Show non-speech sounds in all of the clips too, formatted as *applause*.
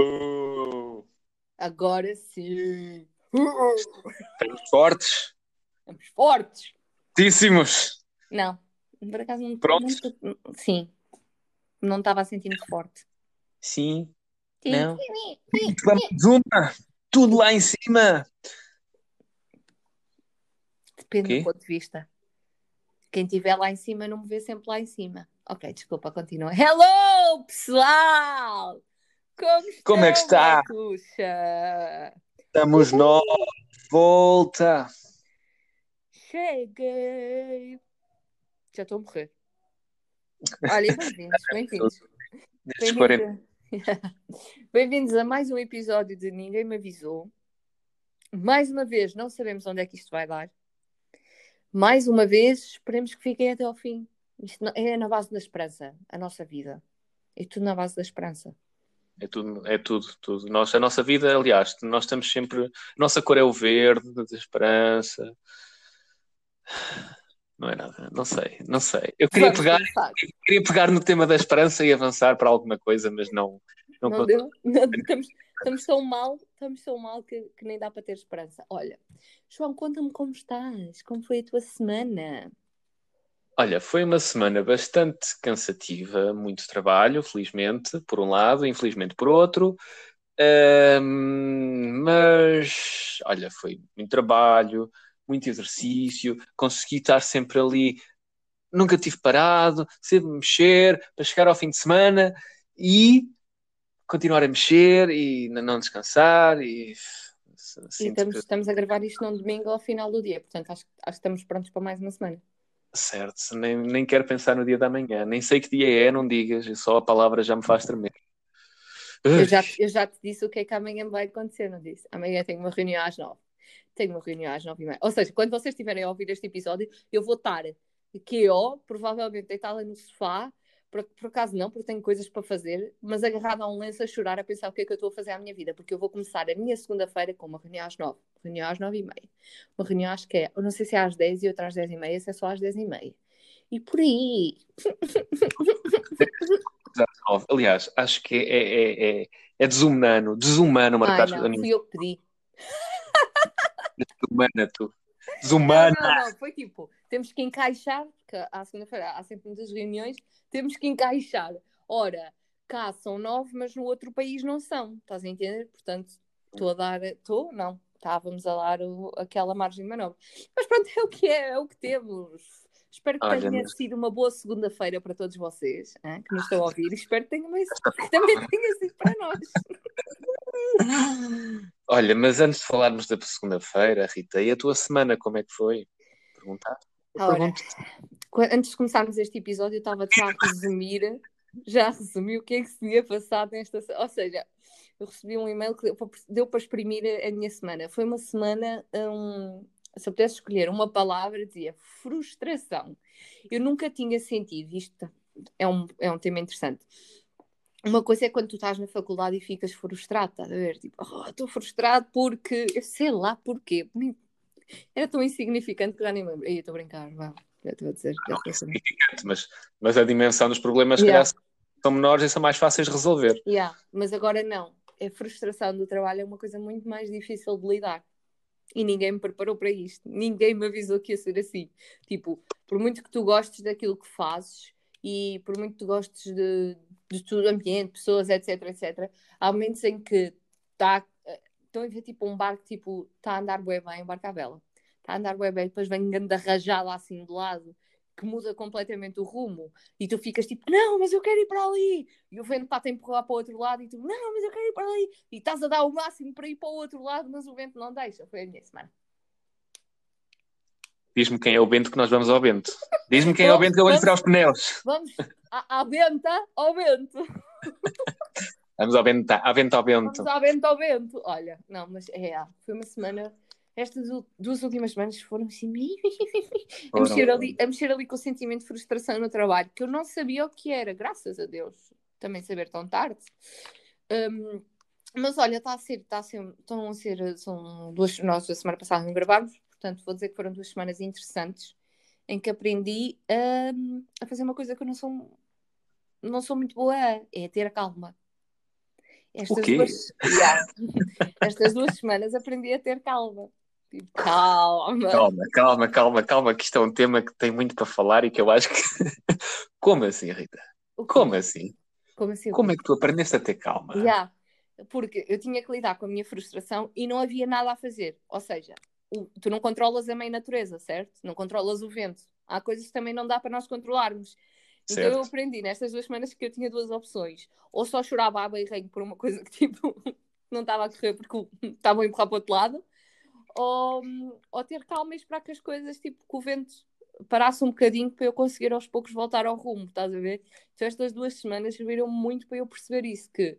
Uh, Agora sim. estamos fortes. Estamos fortes. Fortíssimos. Não, por acaso não Prontos? não- Sim. Não estava a sentir muito forte. Sim. Sim. Não. Vamos uma. Tudo lá em cima. Depende Quê? do ponto de vista. Quem estiver lá em cima não me vê sempre lá em cima. Ok, desculpa, continua. *laughs* Hello, pessoal! Como, Como é que estão, está? Martuxa? Estamos nós. Volta. Cheguei! Já estou a morrer. Olha, bem-vindos, *laughs* bem-vindos. Nestes 40. Bem-vindos a... *laughs* Bem-vindos a mais um episódio de Ninguém Me Avisou. Mais uma vez, não sabemos onde é que isto vai dar. Mais uma vez, esperemos que fiquem até ao fim. Isto é na base da esperança, a nossa vida. É tudo na base da esperança. É tudo, é tudo, tudo. Nós, a nossa vida, aliás, nós estamos sempre. Nossa cor é o verde, da esperança. Não é nada, não sei, não sei. Eu queria Vamos pegar, queria pegar no tema da esperança e avançar para alguma coisa, mas não. Não, Não deu? Não, *laughs* estamos, estamos tão mal, estamos tão mal que, que nem dá para ter esperança. Olha, João, conta-me como estás, como foi a tua semana. Olha, foi uma semana bastante cansativa, muito trabalho, felizmente, por um lado, infelizmente por outro. Ahm, mas, olha, foi muito trabalho, muito exercício, consegui estar sempre ali, nunca tive parado, sempre mexer, para chegar ao fim de semana e continuar a mexer e não descansar e E estamos, que estamos a gravar isto num domingo ao final do dia, portanto acho, acho que estamos prontos para mais uma semana. Certo, nem, nem quero pensar no dia da manhã, nem sei que dia é, não digas, só a palavra já me faz tremer. Eu já, eu já te disse o que é que amanhã vai acontecer, não disse? Amanhã tenho uma reunião às nove. Tenho uma reunião às nove e meia. Ou seja, quando vocês estiverem a ouvir este episódio, eu vou estar aqui, ó, provavelmente deitada no sofá, por, por acaso não, porque tenho coisas para fazer, mas agarrada a um lenço a chorar, a pensar o que é que eu estou a fazer à minha vida, porque eu vou começar a minha segunda-feira com uma reunião às nove, reunião às nove e meia. Uma reunião acho que é, eu não sei se é às dez e outra às dez e meia, se é só às dez e meia. E por aí. Aliás, acho que é, é, é, é desumano, desumano Ai, marcar não, reuniões. fui eu que pedi. Desumana, tu. Não, Desumana. não, não, foi tipo, temos que encaixar, porque à segunda-feira há sempre muitas reuniões, temos que encaixar. Ora, cá são nove, mas no outro país não são, estás a entender? Portanto, estou a dar, estou, não, estávamos a dar o- aquela margem de manobra. Mas pronto, é o que é, é o que temos. Espero que Olha, tenha mas- sido uma boa segunda-feira para todos vocês hein, que nos estão a ouvir espero que, tenha que também tenha sido para nós. Olha, mas antes de falarmos da segunda-feira, Rita, e a tua semana, como é que foi? Perguntar? Ora, Antes de começarmos este episódio, eu estava já a resumir, já a resumir o que é que se tinha passado nesta. Ou seja, eu recebi um e-mail que deu para, exprimir a, minha semana. Foi uma semana, hum, se eu pudesse escolher uma palavra, dizia frustração. Eu nunca tinha sentido, isto é um, é um tema interessante. Uma coisa é quando tu estás na faculdade e ficas frustrado, estás a ver? Tipo, "Oh, estou frustrado porque eu sei lá porquê. Era *laughs* tão insignificante que já nem lembro. Aí, eu estou a brincar, vá. Já estou a dizer. Não é a saber. significante, mas, mas a dimensão dos problemas, Yeah. calhar, são menores e são mais fáceis de resolver. Yeah, mas agora não. A frustração do trabalho é uma coisa muito mais difícil de lidar. E ninguém me preparou para isto. Ninguém me avisou que ia ser assim. Tipo, por muito que tu gostes daquilo que fazes e por muito que tu gostes de, de todo o ambiente, pessoas, etc, etc, há momentos em que está. Estão a ver tipo um barco, tipo, está a andar bué bem, um barco à vela. Está a andar bué bem, depois vem grande rajada assim de lado, que muda completamente o rumo. E tu ficas tipo, não, mas eu quero ir para ali. E o vento está a empurrar para o outro lado e tu, não, mas eu quero ir para ali. E estás a dar o máximo para ir para o outro lado, mas o vento não deixa. Foi a minha semana. Diz-me quem é o Bento que nós vamos ao Bento. Diz-me quem é o Bento que eu vou lhe tirar os pneus. *laughs* Vamos à, à venta ao vento. *laughs* Vamos ao Bento, à Bento ao Bento. Vamos à venta ao vento. Olha, não, mas é, foi uma semana. Estas duas últimas semanas foram assim *laughs* a mexer, ali, a mexer ali com o sentimento de frustração no trabalho, que eu não sabia o que era, graças a Deus. Também saber tão tarde. Hum, mas olha, está a ser, está a ser, estão a ser, são duas, nós a semana passada não gravámos, portanto vou dizer que foram duas semanas interessantes em que aprendi a, a fazer uma coisa que eu não sou, não sou muito boa a, é ter calma. Estas? Duas, Yeah. *laughs* Estas duas semanas aprendi a ter calma. Tipo, calma. Calma, calma, calma, calma, que isto é um tema que tem muito para falar e que eu acho que. *laughs* Como assim, Rita? Como assim? Como assim? Como é que tu aprendeste a ter calma? Yeah. Porque eu tinha que lidar com a minha frustração e não havia nada a fazer. Ou seja, tu não controlas a mãe natureza, certo? Não controlas o vento. Há coisas que também não dá para nós controlarmos. Então eu Certo. aprendi nestas duas semanas que eu tinha duas opções. Ou só chorava à beirrenho por uma coisa que *laughs* tipo não estava a correr porque estavam a empurrar para o outro lado. Ou, ou ter calma e esperar que as coisas, tipo, que o vento parasse um bocadinho para eu conseguir aos poucos voltar ao rumo, estás a ver? Então estas duas semanas serviram muito para eu perceber isso, que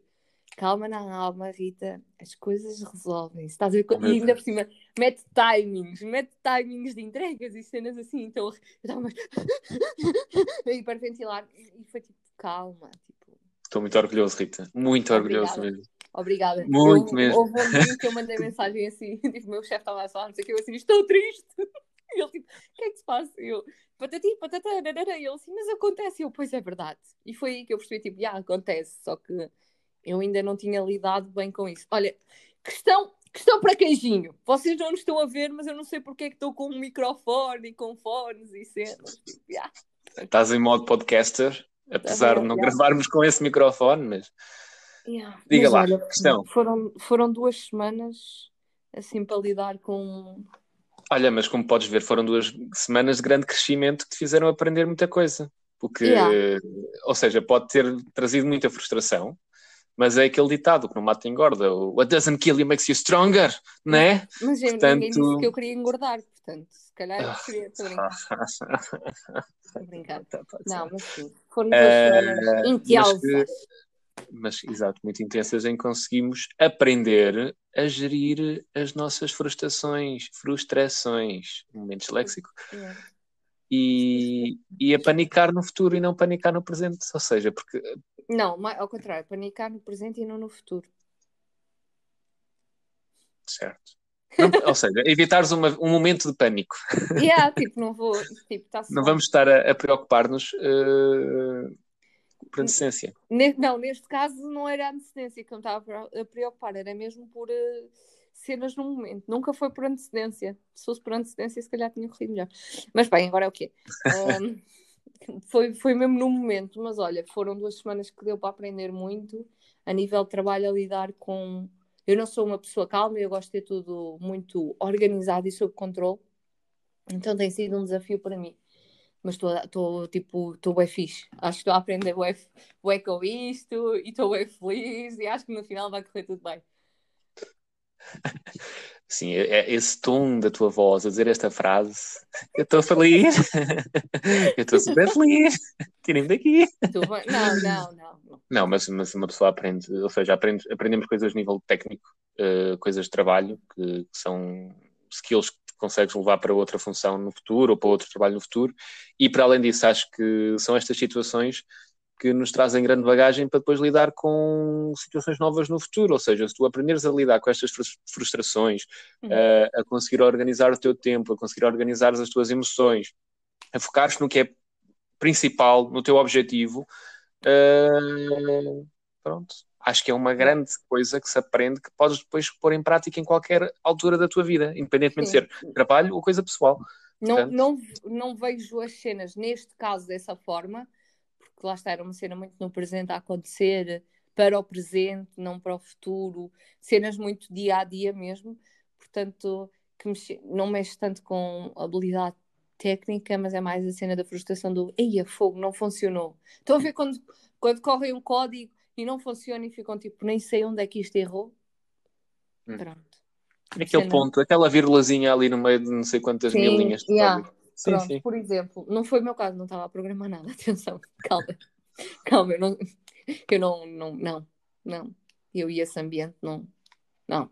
calma na alma, Rita, as coisas resolvem-se, estás a ver? E ainda por cima, mete timings, mete timings de entregas e cenas assim, então eu estava mais a hiperventilar e foi tipo, calma, tipo, Estou muito orgulhoso, Rita. Muito orgulhoso Obrigada. mesmo. obrigada. Muito eu, mesmo. Houve um dia que eu mandei mensagem assim, *laughs* tipo, o meu chefe estava a falar, não sei o que, eu assim, estou triste. *laughs* E ele tipo, o que é que se passa? E eu, patati, patatá, narará. E ele assim, mas acontece. E eu, pois é verdade. E foi aí que eu percebi, tipo, já, acontece. Só que eu ainda não tinha lidado bem com isso. Olha, questão, questão para queijinho. Vocês não nos estão a ver, mas eu não sei porque é que estou com um microfone e com fones e cenas. Tipo. Estás em modo podcaster, apesar de não gravarmos com esse microfone, mas Yeah. Diga Mas lá, olha, questão. Foram, foram duas semanas assim para lidar com. olha, mas como podes ver, foram duas semanas de grande crescimento que te fizeram aprender muita coisa. Porque, Yeah. ou seja, pode ter trazido muita frustração, mas é aquele ditado que não mata engorda. o What doesn't kill you makes you stronger, não é? Mas eu- Portanto- ninguém disse que eu queria engordar, portanto, se calhar eu Ah. queria. Estou a brincar, estou a brincar. Pode ser. Não, mas sim, foram duas Eh, semanas mas intensas. que- mas exato, muito intensas em conseguimos aprender a gerir as nossas frustrações, frustrações, momentos léxico, Yeah. e, e a panicar no futuro e não panicar no presente. Ou seja, porque Não, ao contrário, panicar no presente e não no futuro. certo. Não- ou seja, evitares uma- um momento de pânico. Yeah, tipo, não vou. Tipo, tá Não vamos estar a, a preocupar-nos eh, por antecedência. Ne- Não, neste caso não era a antecedência que eu me estava a preocupar, era mesmo por eh, cenas no momento. Nunca foi por antecedência. Se fosse por antecedência, se calhar tinha corrido melhor. Mas bem, agora é o quê? *laughs* Ahm, foi, foi mesmo no momento, mas olha, foram duas semanas que deu para aprender muito a nível de trabalho a lidar com. Eu não sou uma pessoa calma, eu gosto de ter tudo muito organizado e sob controle, então tem sido um desafio para mim. Mas estou tipo, estou bem fixe. Acho que estou a aprender bué, bué com isto e estou bem feliz e acho que no final vai correr tudo bem. *laughs* Sim, é, é esse tom da tua voz a dizer esta frase. Eu estou feliz. *laughs* Eu estou super feliz. Tirem-me daqui. Não, não, não. não. Mas, mas uma pessoa aprende, ou seja, aprende, aprendemos coisas a nível técnico, eh, coisas de trabalho, que, que são skills que consegues levar para outra função no futuro ou para outro trabalho no futuro. E para além disso, acho que são estas situações que nos trazem grande bagagem para depois lidar com situações novas no futuro. Ou seja, se tu aprenderes a lidar com estas frus- frustrações, Uhum. eh, a conseguir organizar o teu tempo, a conseguir organizar as tuas emoções, a focares no que é principal, no teu objetivo, eh, pronto. Acho que é uma grande coisa que se aprende que podes depois pôr em prática em qualquer altura da tua vida, independentemente de Sim. ser trabalho ou coisa pessoal. Não, Portanto- não, não vejo as cenas neste caso dessa forma, porque lá está, era uma cena muito no presente a acontecer, para o presente, não para o futuro, cenas muito dia a dia mesmo, portanto, que mexe- não mexe tanto com habilidade técnica, mas é mais a cena da frustração do eia, fogo, não funcionou. Estão a ver quando, quando correm um código e não funciona e ficam tipo, nem sei onde é que isto errou? Hum. Pronto. Aquele Cena- ponto, aquela vírgulazinha ali no meio de não sei quantas Sim, mil linhas de yeah. código. Sim, Pronto, sim. por exemplo, não foi o meu caso, não estava a programar nada, *laughs* atenção, calma, calma, eu não, eu não, não, não, não, eu e esse ambiente não, não,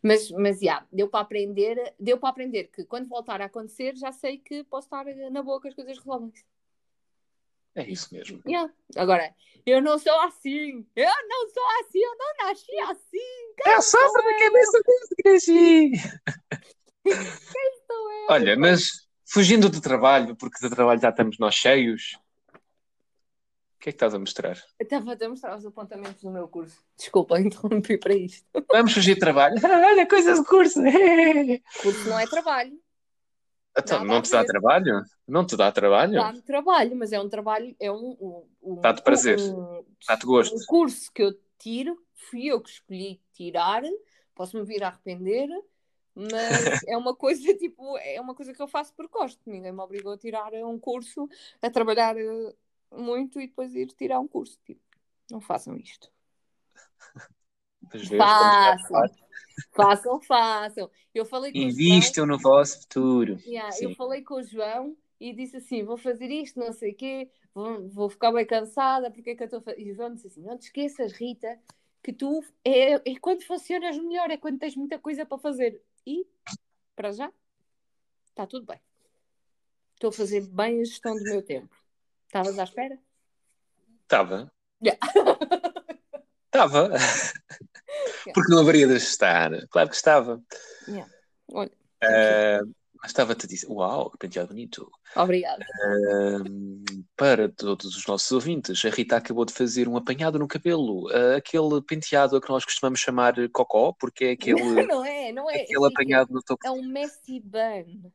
mas, mas, já, deu para aprender, deu para aprender que quando voltar a acontecer, já sei que posso estar na boa que as coisas resolvem-se. É isso mesmo. Yeah. Agora, eu não sou assim, eu não sou assim, eu não nasci assim, É só para a cabeça desde que nasci. estou sou eu. Olha, mas fugindo do trabalho, porque do trabalho já estamos nós cheios, o que é que estás a mostrar? Estava a mostrar os apontamentos do meu curso. Desculpa, *laughs* interrompi para isto. Vamos fugir de trabalho? *laughs* Olha, coisas de curso! Curso não é trabalho. Então, não te dá ver. trabalho? Não te dá trabalho? Dá-me trabalho, mas é um trabalho, é um. um, um Dá-te prazer. Um, Dá-te gosto. um curso que eu tiro, fui eu que escolhi tirar, posso-me vir a arrepender, mas *laughs* é uma coisa tipo, é uma coisa que eu faço por gosto. Ninguém me obrigou a tirar um curso, a trabalhar eh, muito e depois ir tirar um curso. Tipo, não façam isto. Façam, façam, façam. Eu falei o João, Invistam no vosso futuro. Yeah, eu falei com o João e disse assim: vou fazer isto, não sei o quê, vou, vou ficar bem cansada, porque é que eu estou a fazer? E o João disse assim: não te esqueças, Rita, que tu é, é quando funcionas melhor, é quando tens muita coisa para fazer. E, para já, está tudo bem. Estou a fazer bem a gestão do meu tempo. Estavas à espera? Estava. Yeah. *laughs* Estava. Porque não haveria de estar. Claro que estava. Yeah. Olha, mas estava-te a dizer, uau, que penteado bonito. obrigada. Para todos os nossos ouvintes, a Rita acabou de fazer um apanhado no cabelo, Ah, aquele penteado a que nós costumamos chamar cocó, porque é aquele, *laughs* Não é, não é. aquele apanhado no topo. É um Messi bun.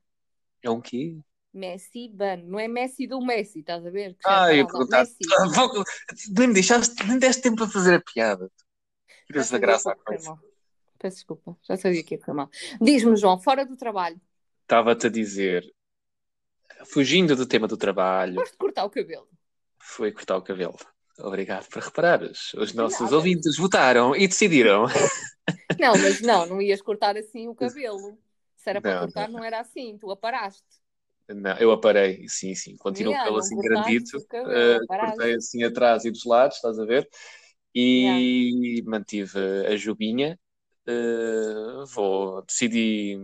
É um quê? Messi bun. Não é Messi do Messi, estás a ver? Ah, eu vou- *laughs* Nem me deixaste, nem deste tempo a fazer a piada. Tiras Já a graça à coisa. Peço desculpa, já sabia que ia correr mal. Diz-me, João, fora do trabalho, Estava-te a dizer, fugindo do tema do trabalho, gosto de cortar o cabelo. foi cortar o cabelo. Obrigado por reparares. Os nossos nada. ouvintes votaram e decidiram. Não, mas não, não ias cortar assim o cabelo. Se era para Não, cortar, não era assim. Tu aparaste. Não, eu aparei, sim, sim. Continua Yeah, o cabelo não assim grandito. aparaste. cortei assim atrás e dos lados, estás a ver? E mantive a jubinha. Eh, vou, decidi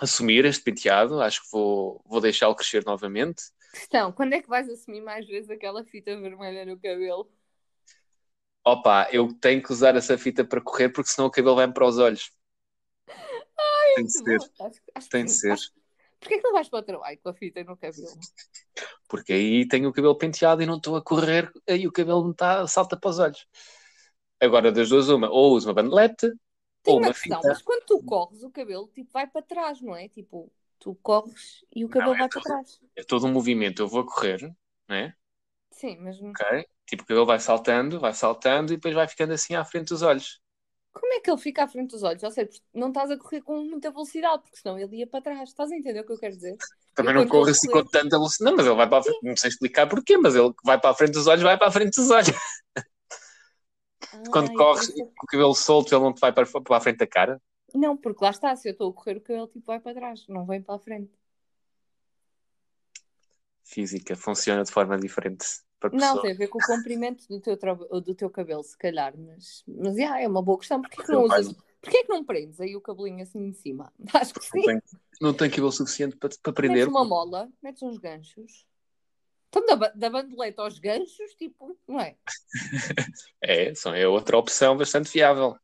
assumir este penteado. Acho que vou, vou deixá-lo crescer novamente. Questão, quando é que vais assumir mais vezes aquela fita vermelha no cabelo? Opa, eu tenho que usar essa fita para correr porque senão o cabelo vai-me para os olhos. tem de ser, acho, acho que tem de ser. Acho- Porquê que não vais para o trabalho com a fita no cabelo? Porque aí tenho o cabelo penteado e não estou a correr, aí o cabelo me tá, salta para os olhos. Agora, das duas, uma, ou uso uma bandelete, Ou uma uma questão, fita. mas quando tu corres, o cabelo tipo, vai para trás, não é? Tipo, tu corres e o cabelo é vai para trás. É todo um movimento. Eu vou correr, né? Sim, mas não- Ok? Tipo, o cabelo vai saltando, vai saltando e depois vai ficando assim à frente dos olhos. como é que ele fica à frente dos olhos? Ou seja, não estás a correr com muita velocidade, porque senão ele ia para trás. Estás a entender o que eu quero dizer? Também Eu não corre assim com tanta velocidade. Não, mas ele vai para a frente. Não sei explicar porquê, mas ele vai para a frente dos olhos, vai para a frente dos olhos. *laughs* Quando Ai, corres isso com o cabelo solto, ele não te vai para, para a frente da cara. é- Não, porque lá está, se eu estou a correr, o cabelo tipo vai para trás, não vem para a frente. Física funciona de forma diferente para Não, tem a ver com o comprimento do teu, tra- do teu cabelo, se calhar, mas, mas yeah, é uma boa questão. Porquê que não usas? Porquê que não prendes aí o cabelinho assim em cima? *laughs* Acho que sim. Não tem, não tem cabelo suficiente para, para prender. Metes uma mola, metes uns ganchos. Então, da, da bandeleta aos ganchos, tipo, não é? *laughs* É, é outra opção bastante viável.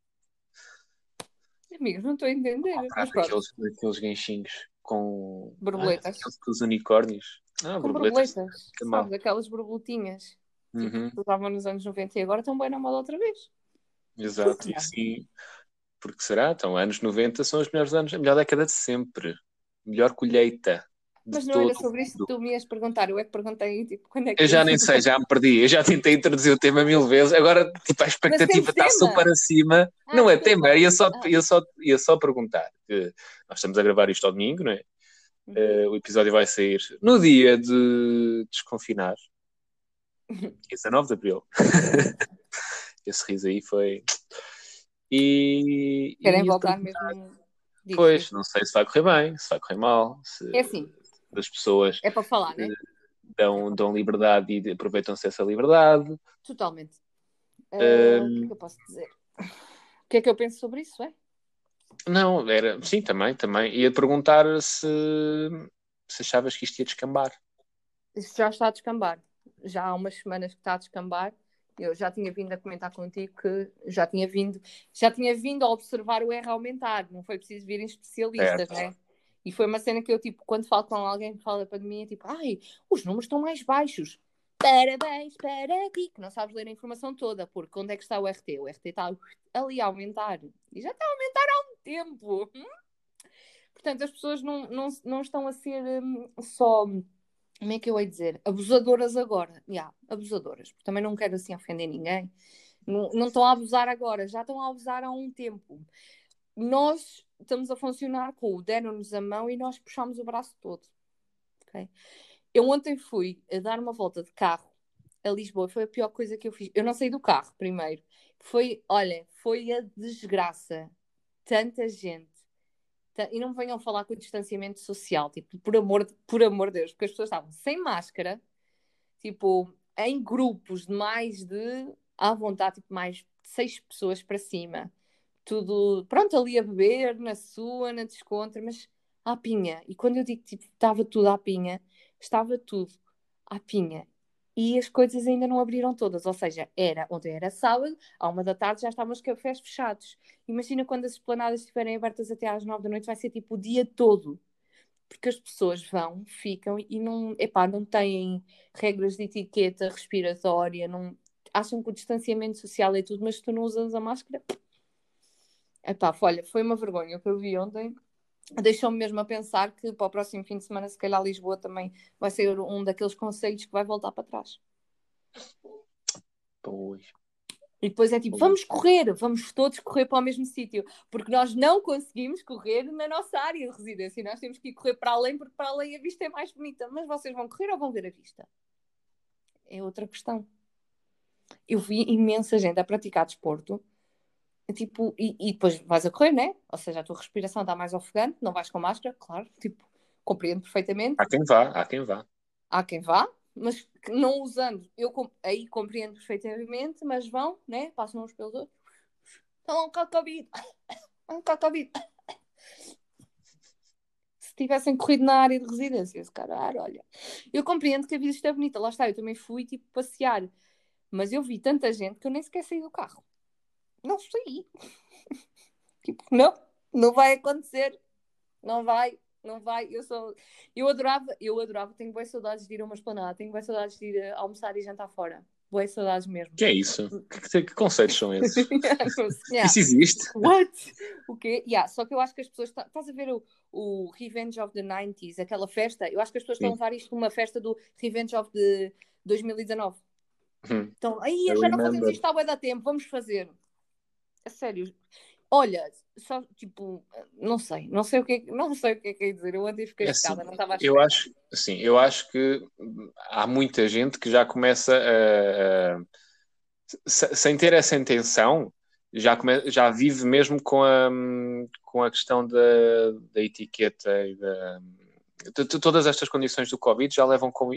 Amigos, não estou a entender. Comprar aqueles, aqueles ganchinhos com. Borboletas. Ah, aqueles unicórnios. Ah, com borboletas. borboletas, que mal. sabes? Aquelas borboletinhas Uhum, que usavam nos anos 90 e agora estão bem na moda outra vez. exato. E sim, porque será? Então, anos 90 são os melhores anos, a melhor década de sempre. Melhor colheita. Mas não era sobre isso que tu me ias perguntar. Eu é que perguntei, tipo, quando é que Eu já nem sei, já me perdi. Eu já tentei introduzir o tema mil vezes. Agora, tipo, a expectativa temos está super acima. Ah, não é tema, ia só, Ah. ia, só, ia só perguntar. nós estamos a gravar isto ao domingo, não é? Uhum. Eh, o episódio vai sair no dia de desconfinar, *laughs* dia 19 de abril. *laughs* Esse riso aí foi. E. Querem voltar perguntar- mesmo? Diz, Pois, não sei se vai correr bem, se vai correr mal, se É assim, as pessoas é para falar, né? dão, dão liberdade e aproveitam-se dessa liberdade. Totalmente. Ah, Hum. O que é que eu posso dizer? O que é que eu penso sobre isso, é? Não, era. Sim, também, também. Ia perguntar se, se achavas que isto ia descambar. Isso já está a descambar. Já há umas semanas que está a descambar. Eu já tinha vindo a comentar contigo que já tinha vindo, já tinha vindo a observar o R aumentar, não foi preciso virem especialistas, Certo. né? E foi uma cena que eu, tipo, quando falo com alguém que fala da pandemia, é tipo, ai, os números estão mais baixos. Parabéns para ti, que não sabes ler a informação toda, porque onde é que está o RT? O RT está ali a aumentar. E já está a aumentar há um tempo. Hum? Portanto, as pessoas não, não, não estão a ser hum, só, como é que eu ia dizer, abusadoras agora. Já, yeah, abusadoras. Também não quero assim ofender ninguém. Não, não estão a abusar agora, já estão a abusar há um tempo. Nós estamos a funcionar com o deram-nos a mão e nós puxamos o braço todo. Okay? Eu ontem fui a dar uma volta de carro a Lisboa, foi a pior coisa que eu fiz. Eu não saí do carro primeiro. Foi, olha, foi a desgraça. Tanta gente. E não venham falar com o distanciamento social, tipo, por amor, por amor de Deus, porque as pessoas estavam sem máscara, tipo, em grupos de mais de, à vontade, tipo, mais de seis pessoas para cima tudo, pronto, ali a beber, na sua, na descontra, mas à pinha. E quando eu digo tipo, estava tudo à pinha, estava tudo à pinha. E as coisas ainda não abriram todas, ou seja, era ontem era sábado, à uma da tarde já estavam os cafés fechados. Imagina quando as esplanadas estiverem abertas até às nove da noite, vai ser tipo o dia todo. Porque as pessoas vão, ficam e não, epá, não têm regras de etiqueta respiratória, não, acham que o distanciamento social é tudo, mas se tu não usas a máscara, Epá, olha, foi uma vergonha o que eu vi ontem. Deixou-me mesmo a pensar que para o próximo fim de semana, se calhar Lisboa também vai ser um daqueles conselhos que vai voltar para trás. Pois. E depois é tipo, vamos correr, vamos todos correr para o mesmo sítio, porque nós não conseguimos correr na nossa área de residência, nós temos que ir correr para além, porque para além a vista é mais bonita. Mas vocês vão correr ou vão ver a vista? É outra questão. Eu vi imensa gente a praticar desporto tipo, e, e, depois vais a correr, né? Ou seja, a tua respiração está mais ofegante, não vais com máscara, claro, tipo, compreendo perfeitamente. Há quem vá, há quem vá. Há quem vá, mas não usando, eu aí compreendo perfeitamente, mas vão, né? Passam uns pelos outros. Estão cá Covid. *coughs* Cá Covid. *coughs* Se tivessem corrido na área de residência, se calhar, olha. Eu compreendo que a vida está bonita, lá está, eu também fui, tipo, passear. Mas eu vi tanta gente que eu nem sequer saí do carro não sei. *laughs* tipo, não, não vai acontecer. Não vai, não vai. Eu sou. Eu adorava, eu adorava, tenho boas saudades de ir a uma esplanada, tenho boas saudades de ir almoçar e jantar fora. Boas saudades mesmo. Que é isso? Que, que, conceitos são esses? yeah. *laughs* Isso existe? What? O quê? Yeah, só que eu acho que as pessoas. Tá, estás a ver o, o Revenge of the 90s, aquela festa? Eu acho que as pessoas Sim. estão a levar isto numa festa do Revenge of the 2019. Hum. Então, aí já não fazemos isto há bué da tempo, vamos fazer a sério. Olha, só tipo, não sei, não sei o que é, não sei o que é que é dizer. Eu andei fiquei é assim, não estava a Eu acho, sim, eu acho que há muita gente que já começa a, a sem ter essa intenção, já, come, já vive mesmo com a, com a questão da, da etiqueta e da todas estas condições do Covid já levam, com,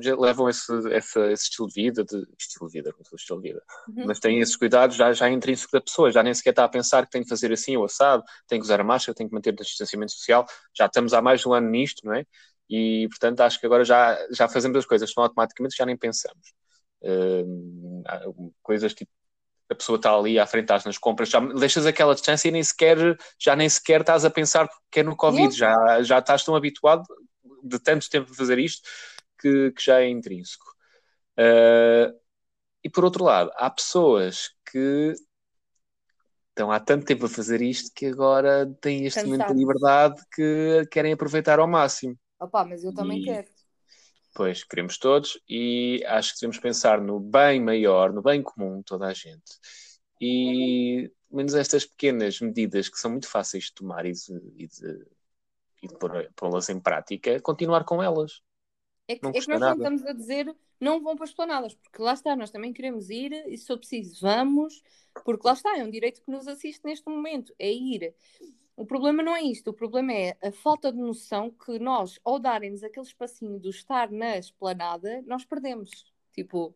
já levam esse, esse, esse, estilo de vida, de, estilo de vida, como se estilo de vida, uhum. mas têm esses cuidados já, já intrínseco da pessoa, já nem sequer está a pensar que tem que fazer assim ou assado, tem que usar a máscara, tem que manter o distanciamento social, já estamos há mais de um ano nisto, não é? E portanto acho que agora já, já fazemos as coisas tão automaticamente já nem pensamos. Uh, coisas tipo a pessoa está ali à frente, estás nas compras, já deixas aquela distância e nem sequer, já nem sequer estás a pensar que é no Covid, já, já estás tão habituado de tanto tempo a fazer isto que, que já é intrínseco. Uh, e por outro lado, há pessoas que estão há tanto tempo a fazer isto que agora têm este Cansado. momento de liberdade que querem aproveitar ao máximo. Opa, mas eu também e... quero. Pois, queremos todos e acho que devemos pensar no bem maior, no bem comum de toda a gente. E menos estas pequenas medidas que são muito fáceis de tomar e de, e de, e de pô-las em prática, continuar com elas. É que, é que nós não estamos a dizer não vão para as planadas, porque lá está, nós também queremos ir e se for preciso vamos, porque lá está, é um direito que nos assiste neste momento, é ir. O problema não é isto, o problema é a falta de noção que nós, ao darem-nos aquele espacinho do estar na esplanada, nós perdemos. Tipo,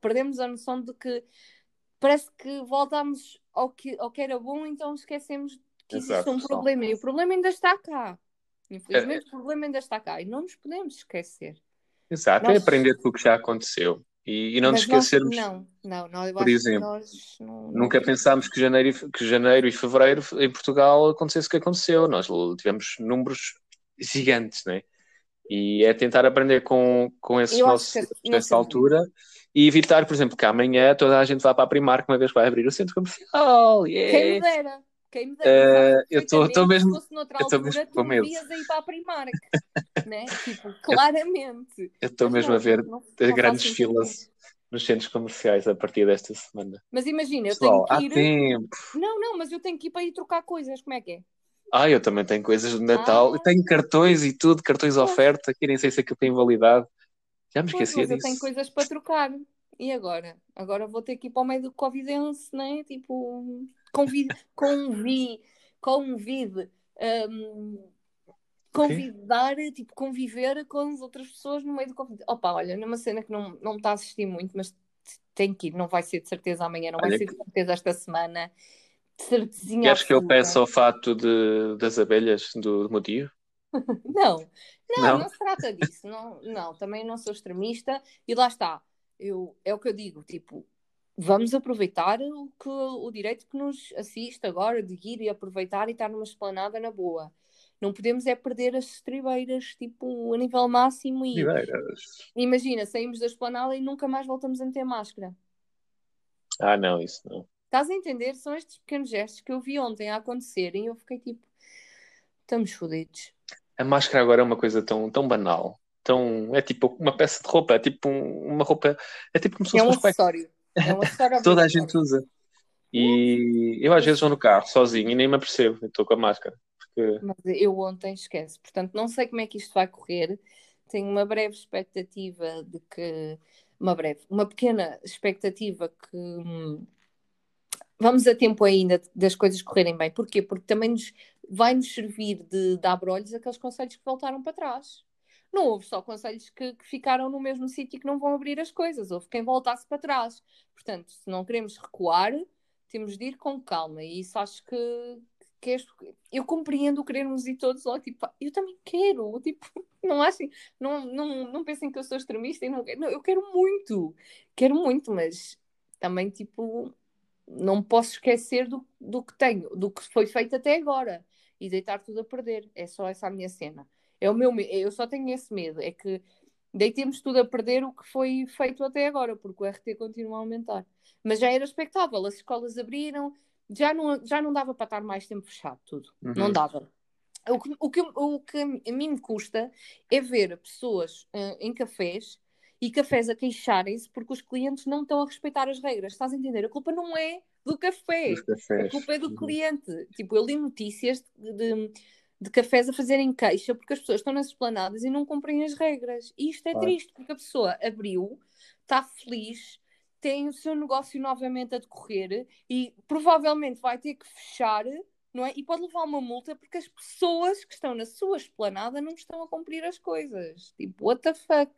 perdemos a noção de que parece que voltamos ao que, ao que era bom, então esquecemos que existe um problema. E o problema ainda está cá. Infelizmente, é, o problema ainda está cá e não nos podemos esquecer. Exato, é nós... é aprender com o que já aconteceu. E, e não nos esquecermos. Nós, não, não, não por exemplo, não, nunca pensámos que janeiro, que janeiro e fevereiro em Portugal acontecesse o que aconteceu. Nós tivemos números gigantes, não é? E é tentar aprender com, com esses Eu nossos nessa sei. altura e evitar, por exemplo, que amanhã toda a gente vá para a Primark uma vez que vai abrir o centro comercial. Quem me Yeah. dera. Quem me Eh, dera. Sabes eu tô perfeitamente, mesmo- Se fosse noutra eu altura, mesmo tu com me medo. aí para a Primark. *laughs* né? Tipo, claramente. Eu estou mesmo não, a ver não- não grandes filas nos centros comerciais a partir desta semana. Mas imagina, eu Pessoal, tenho há que ir. tempo. Não, não, mas eu tenho que ir para ir trocar coisas. Como é que é? Ah, eu também tenho coisas de Natal. Ah. Tenho cartões e tudo, cartões de Pois. oferta, que nem sei se aquilo tem validade. Já me Pois, esquecia mas eu disso. tenho coisas para trocar. E agora? Agora vou ter que ir para o meio do Covidense, né? Tipo, convid... convi... convide. hum, convidar, tipo, conviver com as outras pessoas no meio do Covid. Opa, olha, numa cena que não, não me está a assistir muito, mas tem que ir. Não vai ser de certeza amanhã, não vai Olha ser de certeza esta semana. De certezinha Queres que eu peça o fato de, das abelhas do, do meu tio? *laughs* Não, não, Não? não, se trata disso. Não, não, também não sou extremista e lá está. Eu, é o que eu digo, tipo, vamos aproveitar o, que, o direito que nos assiste agora de ir e aproveitar e estar numa esplanada na boa. Não podemos é perder as estribeiras, tipo, a nível máximo e imagina, saímos da esplanada e nunca mais voltamos a meter máscara. Ah, não, isso não. Estás a entender? São estes pequenos gestos que eu vi ontem a acontecerem e eu fiquei tipo, estamos fodidos. A máscara agora é uma coisa tão, tão banal. Tão, é tipo uma peça de roupa, é tipo um- uma roupa, é tipo como se É fosse um uma cueca. É *laughs* Toda a gente usa. E eu às vezes vou no carro sozinho e nem me apercebo, estou com a máscara. Porque Mas eu ontem esquece. Portanto, não sei como é que isto vai correr. Tenho uma breve expectativa de que. Uma breve, uma pequena expectativa que hum, vamos a tempo ainda de- das coisas correrem bem. Porquê? Porque também nos, vai nos servir de dar brolhos aqueles conselhos que voltaram para trás. Não houve só conselhos que, que ficaram no mesmo sítio e que não vão abrir as coisas. Houve quem voltasse para trás. Portanto, se não queremos recuar, temos de ir com calma. E isso acho que, que é- eu compreendo querermos ir todos lá. Tipo, eu também quero. *laughs* Tipo, não achem, não, não, não pensem que eu sou extremista e não. Não, eu quero muito. Quero muito, mas também, tipo, não posso esquecer do, do que tenho, do que foi feito até agora e deitar tudo a perder. É só essa a minha cena. É o meu, me- eu só tenho esse medo, é que deitemos tudo a perder o que foi feito até agora, porque o RT continua a aumentar. Mas já era expectável, as escolas abriram, já não, já não dava para estar mais tempo fechado tudo. Uhum. Não dava. O que, o, que, o que a mim me custa é ver pessoas ah, em cafés e cafés a queixarem-se porque os clientes não estão a respeitar as regras. Estás a entender? A culpa não é do café. A culpa é do Uhum. cliente. Tipo, eu li notícias de, de, de cafés a fazerem queixa porque as pessoas estão nas esplanadas e não cumprem as regras. E isto é Claro. triste, porque a pessoa abriu, está feliz, tem o seu negócio novamente a decorrer e provavelmente vai ter que fechar, não é? E pode levar uma multa porque as pessoas que estão na sua esplanada não estão a cumprir as coisas. Tipo, what the fuck?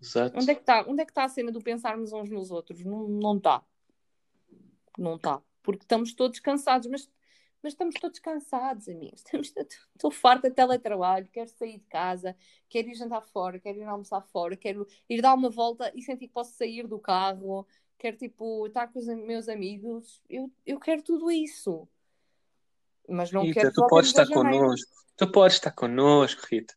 Exato. Onde é que está é que está a cena do pensarmos uns nos outros? Não está. Não está. Porque estamos todos cansados, mas, mas estamos todos cansados, amigos. *laughs* Estamos, estou farta de teletrabalho, quero sair de casa, quero ir jantar fora, quero ir almoçar fora, quero ir dar uma volta e sentir que posso sair do carro, quero tipo estar com os meus amigos. Eu, eu quero tudo isso. Mas não Rita, quero que tu podes estar connosco. Tu podes estar connosco, Rita.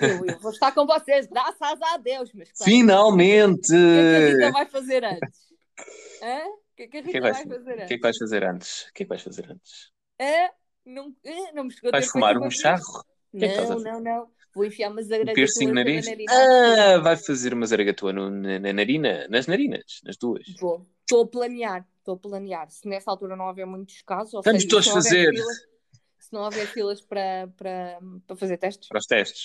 Eu, eu vou estar com vocês, graças a Deus, mas claro, Finalmente! O que é que a Rita vai fazer antes? Hã? O que é que a Rita que vai, vais- fazer O que é antes? que vais fazer antes? O que é que vais fazer antes? Hã? Não, não me chegou Vais fumar um uma charro? é Não, não, não. Vou enfiar umas Um zaragatuas piercing na nariz? narina. Ah, vai fazer uma zaragatua no- na, na narina? Nas narinas? Nas duas? Vou. Estou a planear. Estou a planear. Se nessa altura não houver muitos casos, ou Vamos seja, todos se não houver fazer. filas, se não houver filas para, para, para fazer testes, Para os testes.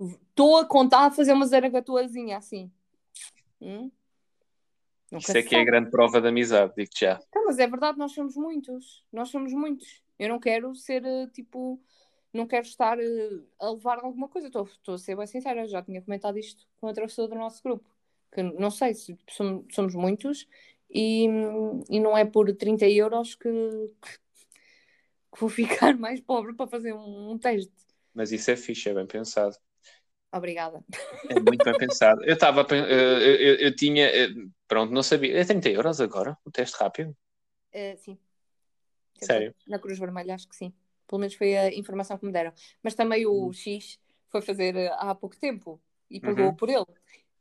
estou a contar a fazer uma zaragatuazinha assim. Hum? Nunca Isso é que é a grande prova de amizade, digo-te já. Então, mas é verdade, nós somos muitos. Nós somos muitos. Eu não quero ser eh, tipo. Não quero estar eh, a levar alguma coisa. Estou estou a ser bem sincera. Já tinha comentado isto com outra pessoa do nosso grupo. Que não sei se somos, somos muitos e, e não é por 30 euros que, que vou ficar *laughs* mais pobre para fazer um, um teste. Mas isso é fixe, é bem pensado. Obrigada. É muito bem pensado. Eu estava eh, eu, eu, eu tinha. eh, Pronto, não sabia. É 30 euros agora? O teste rápido? Eh, sim. Sério? Na Cruz Vermelha, acho que sim. Pelo menos foi a informação que me deram. Mas também o Uhum. X foi fazer há pouco tempo e pagou Uhum. por ele.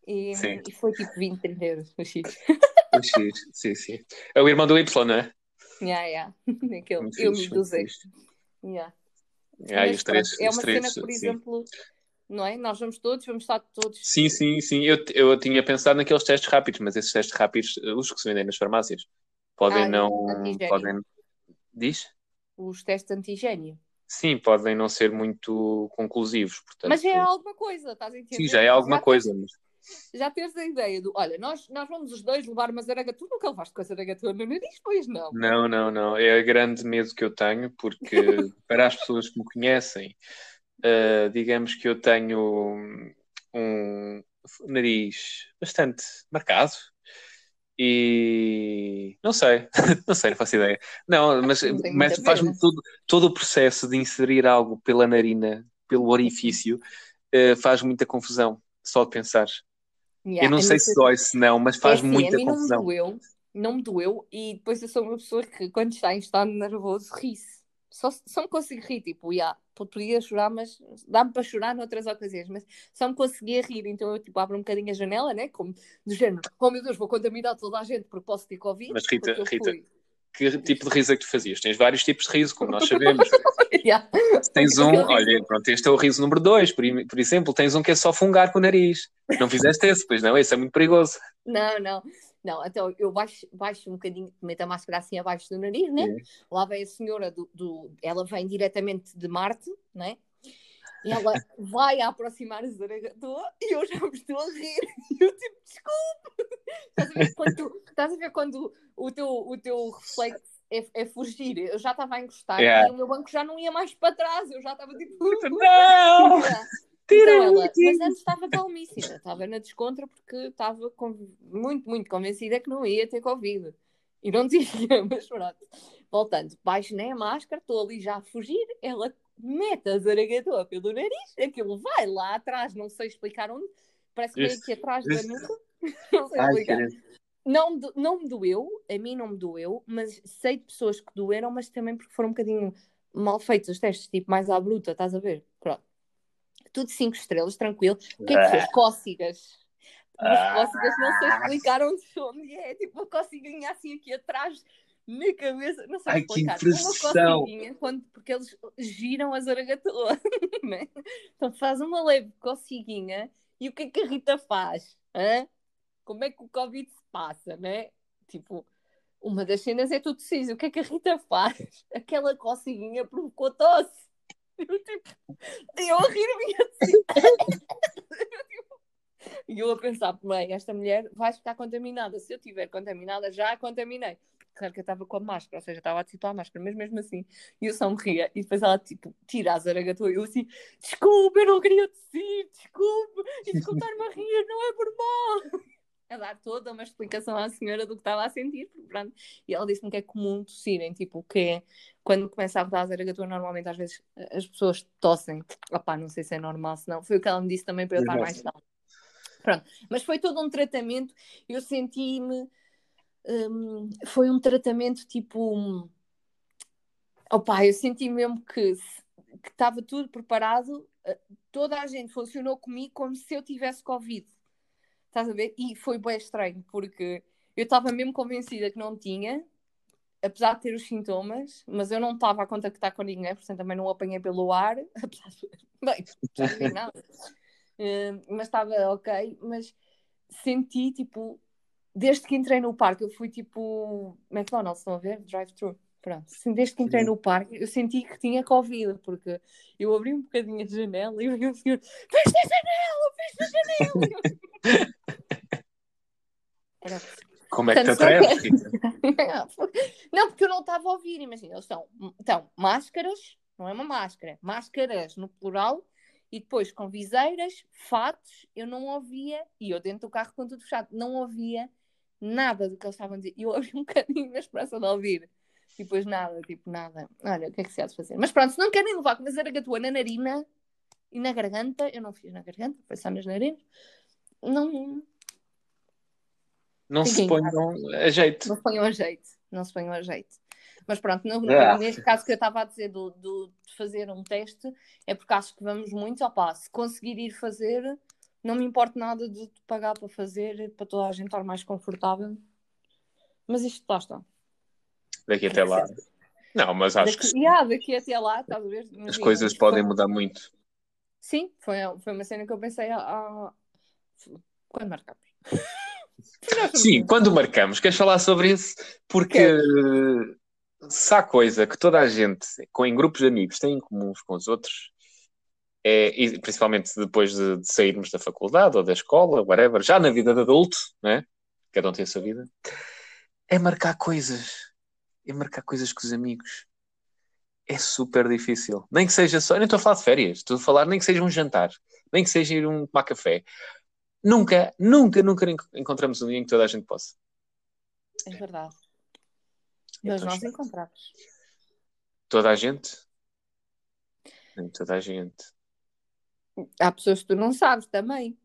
E, e foi tipo 20, 30 euros o X. Muito fixe. Sim, sim. É o irmão do Y, não é? yeah, yeah. *laughs* Aquele, eu fixe, do muito Zé. fixe. Yeah. Ah, e Mas os três, pronto, é os uma três, cena por sim. Não é? Nós vamos todos, vamos estar todos. Sim, sim, sim. Eu, eu tinha pensado naqueles testes rápidos, mas esses testes rápidos, os que se vendem nas farmácias, podem Ah, não. Podem. Diz? Os testes de antigênio. Sim, podem não ser muito conclusivos. Portanto, Mas já é alguma coisa, estás a entender? sim, já é alguma tens- coisa. Mas... já teres a ideia do, olha, nós, nós vamos os dois levar uma zaragatua, nunca levaste com a zaragatua no nariz, pois não. Não, não, não. É o grande medo que eu tenho, porque *laughs* para as pessoas que me conhecem, eh, digamos que eu tenho um nariz bastante marcado e não sei, *laughs* não sei, não faço ideia. Não, mas, mas faz-me pena. todo, todo o processo de inserir algo pela narina, pelo orifício, eh, faz muita confusão, só de pensar. Yeah, Eu não sei se dói, se não, mas faz é assim, muita mim não me confusão. doeu, não me doeu, e depois eu sou uma pessoa que quando está em estado nervoso ri-se. Só, só me consigo rir, tipo, yeah, podia chorar, mas dá-me para chorar noutras ocasiões, mas só me conseguia rir, então eu tipo abro um bocadinho a janela, né? Como do género, oh meu Deus, vou contaminar toda a gente porque posso ter Covid. Mas, Rita, Rita, fui. Que tipo de riso é que tu fazias? Tens vários tipos de riso, como nós sabemos. *laughs* Yeah. Tens um, olha, pronto, este é o riso número dois, por, por exemplo, tens um que é só fungar com o nariz. Não fizeste esse, pois não, esse é muito perigoso. Não, não, não. Então eu baixo, baixo um bocadinho, meto a máscara assim abaixo do nariz, né? Lá vem a senhora do, do- Ela vem diretamente de Marte, né? E ela vai a aproximar a zaragatua e eu já me estou a rir. E eu tipo, desculpa! Estás a ver quando, estás a ver quando o teu, o teu reflexo é, é fugir? Eu já estava a encostar Yeah. e o meu banco já não ia mais para trás. Eu já estava tipo. Não! Então ela, mas antes estava calmíssima, estava na descontra porque estava muito, muito convencida que não ia ter Covid. E não tinha, mas pronto. Voltando, baixo nem a máscara, estou ali já a fugir, ela mete a pelo nariz, aquilo vai lá atrás, não sei explicar onde, parece que Este- que atrás da nuca, *laughs* *laughs* não sei explicar. Não, não me doeu, a mim não me doeu, mas sei de pessoas que doeram, mas também porque foram um bocadinho mal feitos os testes, tipo mais à bruta, estás a ver? Pronto. Tudo cinco estrelas, tranquilo. O que é que fez? Cócegas. Mas Ah. cócegas não sei explicar onde, onde é, tipo uma coceguinha assim aqui atrás, na cabeça, não sei Ai, que explicar. impressão. Uma coceguinha, quando, porque eles giram a zaragatoa, *laughs* né? Então faz uma leve coceguinha e o que é que a Rita faz? Hã? Como é que o Covid se passa, né? Tipo, uma das cenas é tu tossis. O que é que a Rita faz? *laughs* Aquela coceguinha provocou tosse. Eu, tipo, eu a rir-me assim. Tipo, *laughs* E eu a pensar, bem, esta mulher vai ficar contaminada. Se eu estiver contaminada, já a contaminei. Claro que eu estava com a máscara, ou seja, estava a tipo a máscara, mas mesmo assim, e eu só me ria. E depois ela, tipo, tira a zaragatua e eu assim, desculpa, eu não queria tossir, desculpa, e desculpar-me a rir, não é por mal. A dar toda uma explicação à senhora do que estava a sentir, pronto. E ela disse-me que é comum tossirem, tipo, que é, quando começa a rodar a zaragatua, normalmente às vezes as pessoas tossem. Opá, não sei se é normal, se não. Foi o que ela me disse também para eu estar mais calma. Pronto, mas foi todo um tratamento, eu senti-me. Hum, foi um tratamento tipo. Opá, eu senti mesmo que estava tudo preparado, eh, toda a gente funcionou comigo como se eu tivesse Covid. Estás a ver? E foi bem estranho, porque eu estava mesmo convencida que não tinha, apesar de ter os sintomas, mas eu não estava a contactar com ninguém, portanto também não apanhei pelo ar, *laughs* apesar de... Bem, não. Eh, *laughs* mas estava ok, mas senti, tipo, desde que entrei no parque, eu fui tipo McDonald's, estão a ver? Drive-thru. Pronto, desde que entrei Sim. no parque, eu senti que tinha Covid, porque eu abri um bocadinho a janela e veio o senhor, fecha a janela, fecha a janela! *laughs* Era Como é que te Portanto, atreves, só Rita? *laughs* Não, porque eu não estava a ouvir, imagina, eles estão, então, máscaras, não é uma máscara, máscaras no plural, e depois com viseiras, fatos, eu não ouvia, e eu dentro do carro com tudo fechado, não ouvia nada do que eles estavam a dizer. E eu abri um *laughs* bocadinho na esperança de ouvir. E depois nada, tipo, nada. Olha, o que é que se há de fazer? Mas pronto, se não querem levar com a zaragatua na narina e na garganta, eu não fiz na garganta, foi só nas narinas, não, Não se Fiquem em ponham a jeito. não se ponham a jeito. Não se ponham a jeito. Mas pronto, no, no- Ah. neste caso que eu estava a dizer do, do- de fazer um teste, é porque acho que vamos muito, opá, se conseguir ir fazer, não me importa nada de te pagar para fazer, para toda a gente estar mais confortável. Mas isto lá está. Daqui até lá. Não, mas acho que Daqui, yeah, daqui até lá, estás a ver? as coisas podem foi- mudar muito. Sim, foi, foi uma cena que eu pensei há- há- quando marcamos. *laughs* Sim, quando marcamos, queres falar sobre isso? Porque se há coisa que toda a gente, em grupos de amigos, tem em comum uns com os outros, é, e principalmente depois de, de sairmos da faculdade ou da escola, whatever, já na vida de adulto, né? cada um tem a sua vida, é marcar coisas. É marcar coisas com os amigos. É super difícil. Nem que seja só, nem estou a falar de férias, estou a falar nem que seja um jantar, nem que seja ir um tomar café. Nunca, nunca, nunca en- encontramos um dia em que toda a gente possa. É verdade. É Mas nós chato. encontramos. Toda a gente? Nem toda a gente. Há pessoas que tu não sabes também.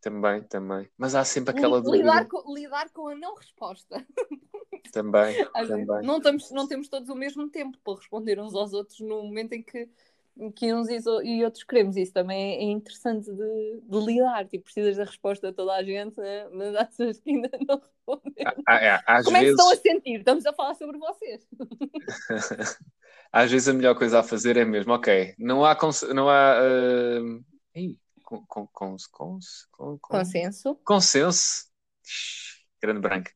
Também, também. Mas há sempre aquela Li- lidar, dúvida. com, lidar com a não resposta. *laughs* Também, Às vezes, também. não, temos, não temos todos o mesmo tempo para responder uns aos outros no momento em que, que uns e outros queremos. Isso também é interessante de, de lidar. Tipo, precisas da resposta de toda a gente, né? mas há pessoas que ainda não respondem. Há- há- às, Como é que vezes, estão a sentir? Estamos a falar sobre vocês. *laughs* às vezes a melhor coisa a fazer é mesmo, ok, não há. Não há ah, ih, com, com, com, com, Consenso. consenso. Grande branca.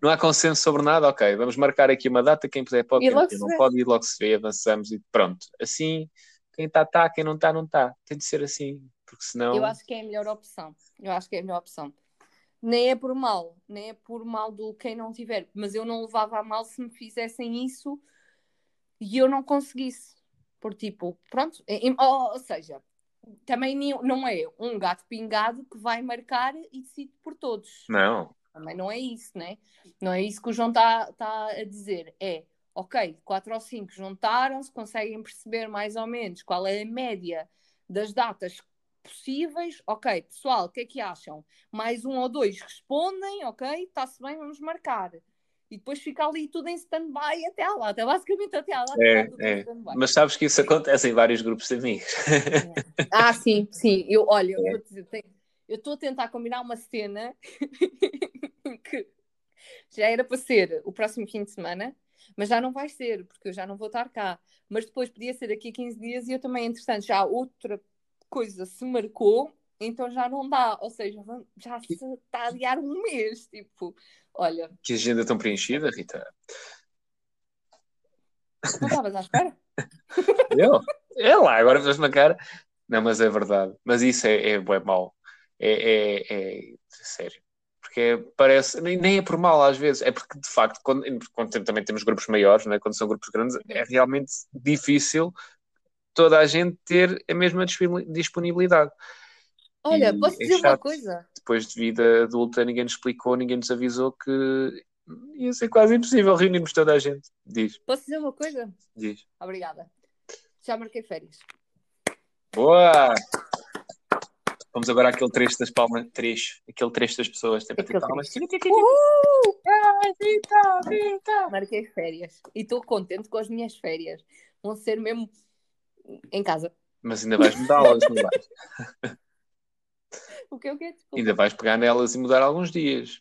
Não há consenso sobre nada, ok. Vamos marcar aqui uma data, quem puder pode, quem não vê. pode, e logo se vê, avançamos e pronto. Assim, quem está, está, quem não está, não está. Tem de ser assim, porque senão. Eu acho que é a melhor opção. Eu acho que é a melhor opção. Nem é por mal, nem é por mal do quem não tiver, mas eu não levava a mal se me fizessem isso e eu não conseguisse. Por tipo, pronto, ou, seja, também não é um gato pingado que vai marcar e decide por todos. Não. Também não é isso, né? Não é isso que o João está tá a dizer. É, ok, quatro ou cinco juntaram-se, conseguem perceber mais ou menos qual é a média das datas possíveis. Ok, pessoal, o que é que acham? Mais um ou dois respondem, ok, está-se bem, vamos marcar. E depois fica ali tudo em stand-by até à data. Basicamente até à data É, é. stand-by. Mas sabes que isso acontece em vários grupos de amigos. Ah, sim, sim. Eu, olha, eu É. estou a tentar combinar uma cena *laughs* que já era para ser o próximo fim de semana, mas já não vai ser, porque eu já não vou estar cá. Mas depois podia ser daqui a 15 dias e eu também, entretanto, já outra coisa se marcou, então já não dá. Ou seja, já se está a adiar um mês. Tipo, olha, Que agenda tão preenchida, Rita. não estavas à espera? *laughs* Eu? É lá, agora fez uma cara. Não, mas é verdade. Mas isso é, é bué mau. É, é, é sério. Porque é- parece, nem, nem é por mal às vezes, é porque de facto, quando, quando também temos grupos maiores, né, quando são grupos grandes, é realmente difícil toda a gente ter a mesma disponibilidade. Olha, E posso é dizer uma coisa? Depois de vida adulta, ninguém nos explicou, ninguém nos avisou que ia ser quase impossível reunirmos toda a gente. Diz, Posso dizer uma coisa? diz. Obrigada. Já marquei férias. Boa! Vamos agora àquele trecho das palmas. Trecho. Aquele trecho das pessoas. Tem para ter palmas. Uhul! Ai, Rita, Rita. Marquei férias. E estou contente com as minhas férias. Vão ser mesmo em casa. Mas ainda vais mudá-las, não vais? *laughs* O que é o que é? Desculpa. Ainda vais pegar nelas e mudar alguns dias.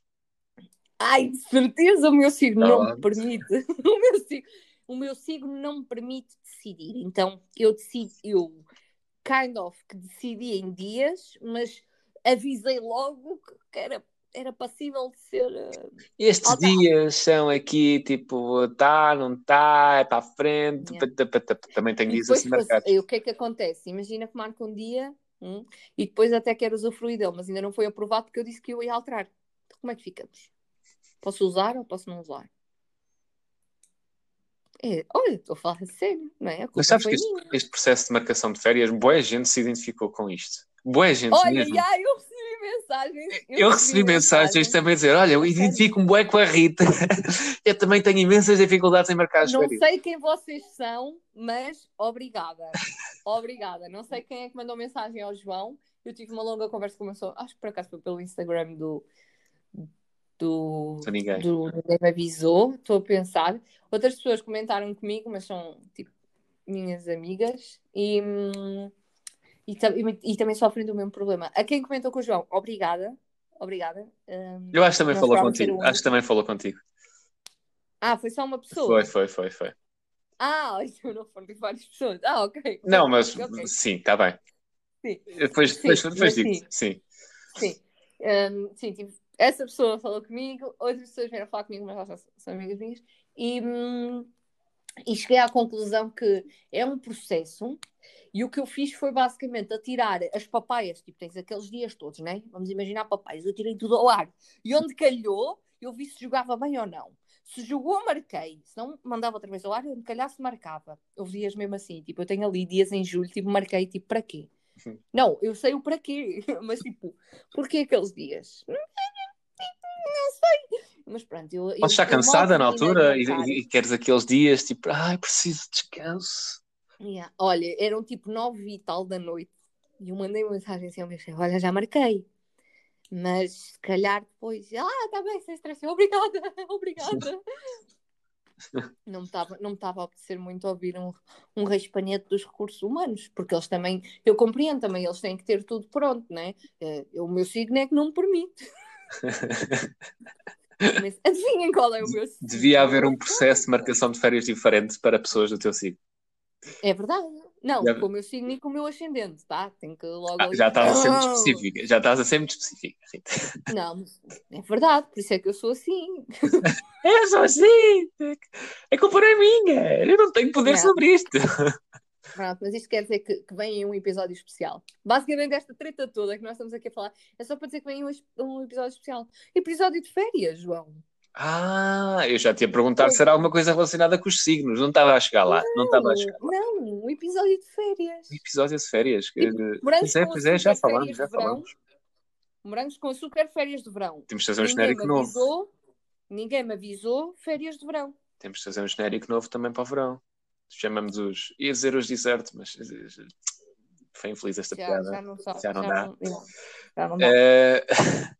Ai, de certeza o meu signo não me Pronto. permite. *laughs* O meu, signo, o meu signo não me permite decidir. Então eu decido, eu kind of que decidi em dias, mas avisei logo que era, era passível de ser. eh, Estes tá. dias são aqui, tipo, tá, não tá, é para a frente. Yeah. Também tenho dias assim marcados. e o que é que acontece? Imagina que marca um dia hum, e depois até quero usufruir dele, mas ainda não foi aprovado porque eu disse que eu ia alterar. Então, como é que ficamos? Posso usar ou posso não usar? É, olha, estou a falar sério, não é? Mas sabes que este, este processo de marcação de férias, boa gente se identificou com isto. Boa gente Olha, mesmo. já, eu recebi mensagens. Eu recebi mensagens também a dizer: Olha, eu identifico-me bué com a Rita. *laughs* eu também tenho imensas dificuldades em marcar as Não férias. sei quem vocês são, mas obrigada. Obrigada. Não sei quem é que mandou mensagem ao João. Eu tive uma longa conversa com meu sogro. Acho que por acaso foi pelo Instagram do, do, ninguém. do Ninguém Me Avisou, estou a pensar. Outras pessoas comentaram comigo, mas são tipo minhas amigas e, hum, e, e- e também sofrem do mesmo problema. A quem comentou com o João, obrigada. Obrigada. Hum, Eu acho que também falou contigo. o Acho que também falou contigo. Ah, foi só uma pessoa? Foi, foi, foi, foi. Ah, *laughs* então não foram tipo várias pessoas. Ah, ok. Não, mas Ok, sim, está bem. Sim. Depois, Sim, depois, depois digo sim. sim. Sim. Hum, sim, tipo, essa pessoa falou comigo, outras pessoas vieram falar comigo, mas elas são, são amigas minhas, e, hum, e cheguei à conclusão que é um processo, e o que eu fiz foi basicamente atirar as papaias, tipo, tens aqueles dias todos, né? Vamos imaginar papaias, eu tirei tudo ao ar, e onde calhou, eu vi se jogava bem ou não. Se jogou, marquei. Se não, mandava outra vez ao ar, onde calhasse, marcava. Houve dias mesmo assim, tipo, eu tenho ali dias em julho, tipo, marquei, tipo, para quê? Uhum. Não, eu sei o para quê, *laughs* mas tipo, porquê aqueles dias? Não sei. Mas pronto, eu. eu- Podes estar eu cansada na altura e, e- e queres aqueles dias tipo, ai, preciso de descanso. Yeah. Olha, eram tipo nove e tal da noite. E eu mandei uma mensagem assim ao meu chefe: Olha, já marquei. Mas se calhar depois, ah, tá bem, sem stress, *laughs* obrigada, obrigada. Não me estava não me estava a apetecer muito ouvir um, um raspanete dos recursos humanos, porque eles também, eu compreendo também, eles têm que ter tudo pronto, né? Eh, O meu signo é que não me permite. *laughs* Mas adivinhem qual é o meu signo? Devia haver um processo de marcação de férias diferente para pessoas do teu signo. É verdade. Não, Já- com o meu signo e com o meu ascendente, tá? Tem que logo. Ah, já estás a ser muito *laughs* específica. Já estás a ser muito específica, Rita. Não, é verdade, por isso é que eu sou assim. *laughs* É só assim. A culpa não é minha. Eu não tenho poder Não. sobre isto. Pronto, mas isto quer dizer que, que vem em um episódio especial. Basicamente, esta treta toda que nós estamos aqui a falar é só para dizer que vem um, um episódio especial. Episódio de férias, João. Ah, eu já te ia perguntar se era alguma coisa relacionada com os signos. Não estava a chegar lá. Não estava a chegar. Não, um episódio de férias. Um episódio de férias. Tipo, Pois é, pois é, já falamos, já falamos. Morangos com açúcar, férias de verão. Temos de fazer um Ninguém genérico novo. avisou, ninguém me avisou, férias de verão. Temos de fazer um genérico novo também para o verão. Chamamos os. ia dizer os desertos, mas. Foi infeliz esta Já, piada. já não sabe. Já não dá. Não, não, já não dá. Eh, *laughs*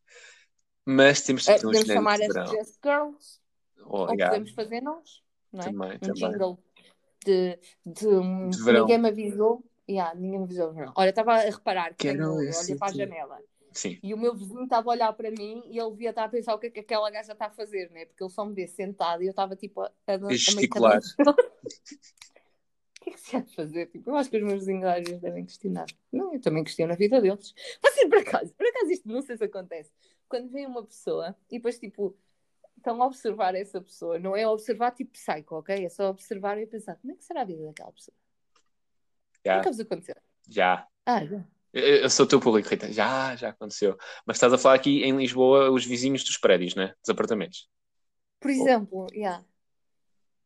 Mas temos de Eh, fazer um podemos chamar de as. Just Girls. Oh, Ou yeah, podemos fazer nós. Não é? Também, um também. jingle de, de, um, De verão. ninguém me avisou. Yeah, ninguém me avisou. Não. Olha, estava a reparar que tenho, esse olhei para a dia. janela Sim. e o meu vizinho estava a olhar para mim e ele devia estar a pensar o que é que aquela gaja está a fazer, né? Porque ele só me vê sentado e eu estava tipo a, a, a gesticular. *laughs* O que é que se há de fazer? Tipo, eu acho que os meus vizinhos às vezes devem questionar. Não, eu também questiono a vida deles. Mas sim, por acaso, por acaso isto não sei se acontece. Quando vem uma pessoa e depois tipo estão a observar essa pessoa, não é observar tipo psycho, ok? É só observar e pensar, como é que será a vida daquela pessoa? Já, Nunca vos aconteceu. já. Ah, já. Eu eu sou o teu público, Rita. Já, já aconteceu. Mas estás a falar aqui em Lisboa, os vizinhos dos prédios, né? Dos apartamentos. Por exemplo, yeah.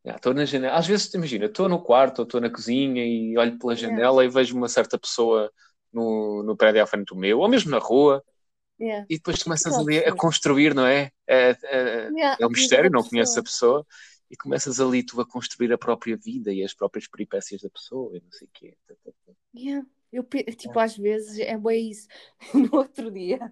Já, Estou na janela. Às vezes, imagina, estou no quarto ou estou na cozinha e olho pela Yeah. janela e vejo uma certa pessoa no, no prédio à frente do meu, ou mesmo na rua, Yeah. e depois começas Aquela ali a construir, não é? É, é- Yeah, é um mistério, não conheces a pessoa. e começas ali tu a construir a própria vida e as próprias peripécias da pessoa e não sei o quê. Yeah. Eu, pe- tipo, às vezes é bem isso. *laughs* No outro dia,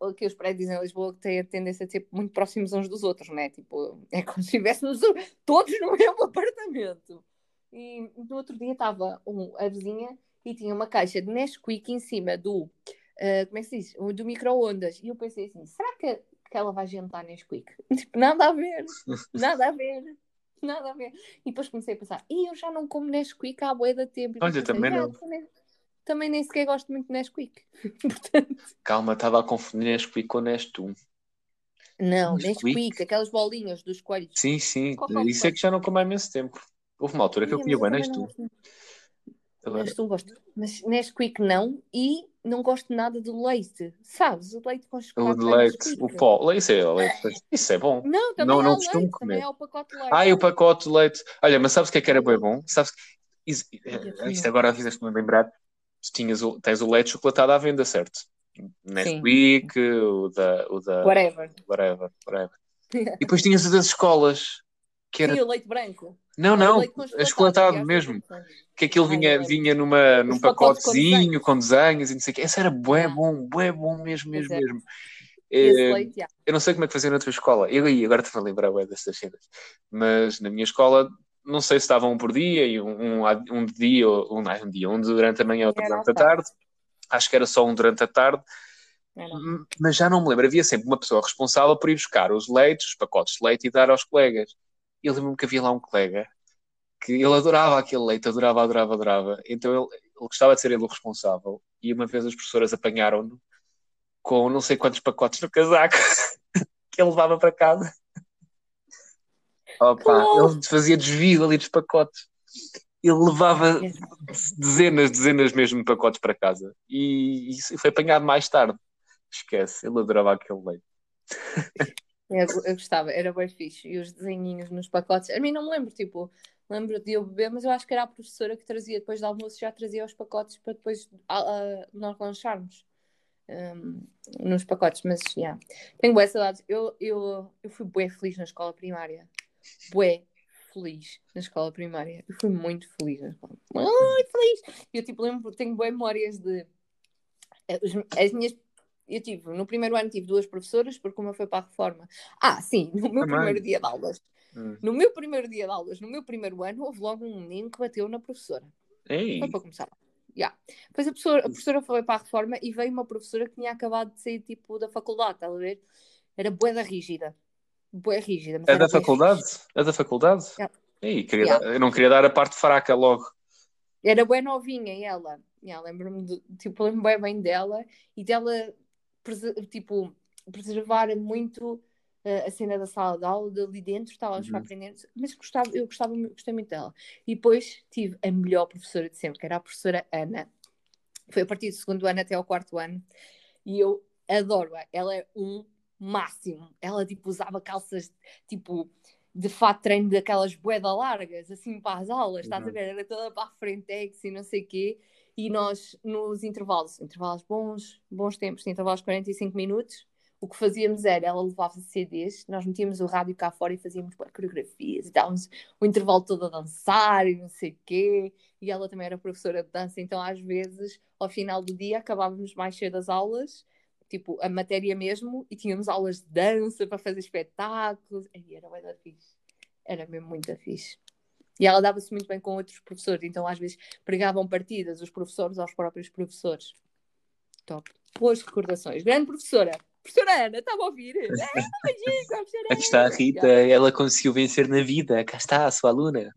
o que os prédios em Lisboa têm a tendência a ser muito próximos uns dos outros, né? Tipo, é como se estivéssemos todos no *laughs* mesmo apartamento. E no outro dia estava um, a vizinha e tinha uma caixa de Nesquik em cima do, ah, como é que se diz? O Do micro-ondas. E eu pensei assim, será que, que ela vai jantar Nesquik? *laughs* Tipo, nada a ver, nada a ver. Nada a ver. E depois comecei a pensar, e eu já não como Nesquik há bué de tempo. Olha, pensei, também "Ah, não." Também, também nem sequer gosto muito de Nesquik. *laughs* Portanto, Calma, estava a confundir Nesquik com Nestum. não, Nesquik? Nesquik, aquelas bolinhas dos coelhos. Sim, sim, Qual isso é que já não como há imenso tempo. Houve uma altura que eu comia bem Nestum. Nestum gosto. Mas Nesquik não. E não gosto nada de leite. Sabes? O leite com o chocolate. é leite, o pó, isso é, leite, isso é bom. Não, também Não- não costumo leite. comer. Também há o pacote de leite. E o pacote de leite. Olha, mas sabes o que é que era bem bom? Sabes que is- Olha, isto agora fizeste-me lembrar. Tu tinhas o, tens o leite chocolatado à venda, certo? Nesquik, o da, o da Whatever. whatever, whatever. E depois tinhas o das escolas, que era Sim, o leite branco. não, não, achocolatado às mesmo. é que aquilo vinha, vinha numa, num pacotezinho com desenhos e não sei o quê. Esse era bué bom, bué bom mesmo, mesmo, é. mesmo. Leite, já. eu não sei como é que fazia na tua escola. Eu aí, agora estou a lembrar ué, dessas cenas. Mas na minha escola, não sei se estava um por dia, e um, um, um de dia, um, não, um dia, um durante a manhã, outro durante a tarde. Acho que era só um durante a tarde. Mas já não me lembro. Havia sempre uma pessoa responsável por ir buscar os leites, os pacotes de leite e dar aos colegas. E eu lembro-me que havia lá um colega que ele adorava aquele leite, adorava, adorava, adorava. Então ele, ele gostava de ser ele o responsável. E uma vez as professoras apanharam-no com não sei quantos pacotes no casaco *laughs* que ele levava para casa. Opa, ele fazia desvio ali dos pacotes. Ele levava dezenas, dezenas mesmo de pacotes para casa. E isso foi apanhado mais tarde. Esquece, ele adorava aquele leite. *laughs* Eu, eu gostava, era bem fixe. E os desenhinhos nos pacotes. A mim não me lembro, tipo, lembro de eu beber, mas eu acho que era a professora que trazia depois do almoço, já trazia os pacotes para depois nós lancharmos hum, nos pacotes. Mas, já. Tenho boas saudades. Eu, eu, eu fui bué feliz na escola primária. Bué feliz na escola primária. Eu fui muito feliz na escola. Muito feliz. Eu, tipo, lembro, tenho boas memórias de... eh, As minhas eu tive, no primeiro ano tive duas professoras, porque uma foi para a reforma. Ah, sim, *laughs* no meu Também. primeiro dia de aulas. Hum. No meu primeiro dia de aulas, no meu primeiro ano, houve logo um menino que bateu na professora. Ei, Foi para começar. Yeah. Depois a professora, a professora foi para a reforma e veio uma professora que tinha acabado de sair tipo da faculdade, estás a ver? Era bué da rígida. Bué rígida. é da faculdade? fixe. É da faculdade? Yeah. Ei, queria Yeah. dar- eu não queria dar a parte fraca logo. Era bué novinha e ela. Yeah, lembro-me de, tipo, lembro bem dela e dela tipo, preservar muito eh, a cena da sala de aula, dali dentro, estávamos Uhum. aprender, mas gostava, eu gostava, gostei muito dela. E depois tive a melhor professora de sempre, que era a professora Ana. Foi a partir do segundo ano até ao quarto ano. E eu adoro-a. Ela é um máximo. Ela, tipo, usava calças, tipo, de fato treino daquelas boeda largas, assim, para as aulas, estás a Uhum. ver? Era toda para a frentex e não sei o quê. E nós, nos intervalos, intervalos bons, bons tempos, intervalos de 45 minutos, o que fazíamos era, ela levava CDs, nós metíamos o rádio cá fora e fazíamos coreografias e dávamos o intervalo todo a dançar e não sei o quê. E ela também era professora de dança, então às vezes, ao final do dia, acabávamos mais cedo as aulas, tipo, a matéria mesmo, e tínhamos aulas de dança para fazer espetáculos. E era bem fixe. Era mesmo muito fixe. E ela dava-se muito bem com outros professores, então às vezes pregavam partidas, os professores aos próprios professores. Top. Boas recordações. Grande professora. Professora Ana, estava a ouvir? *laughs* É, Aqui está a. Rita, Yeah. ela conseguiu vencer na vida. Cá está a sua aluna.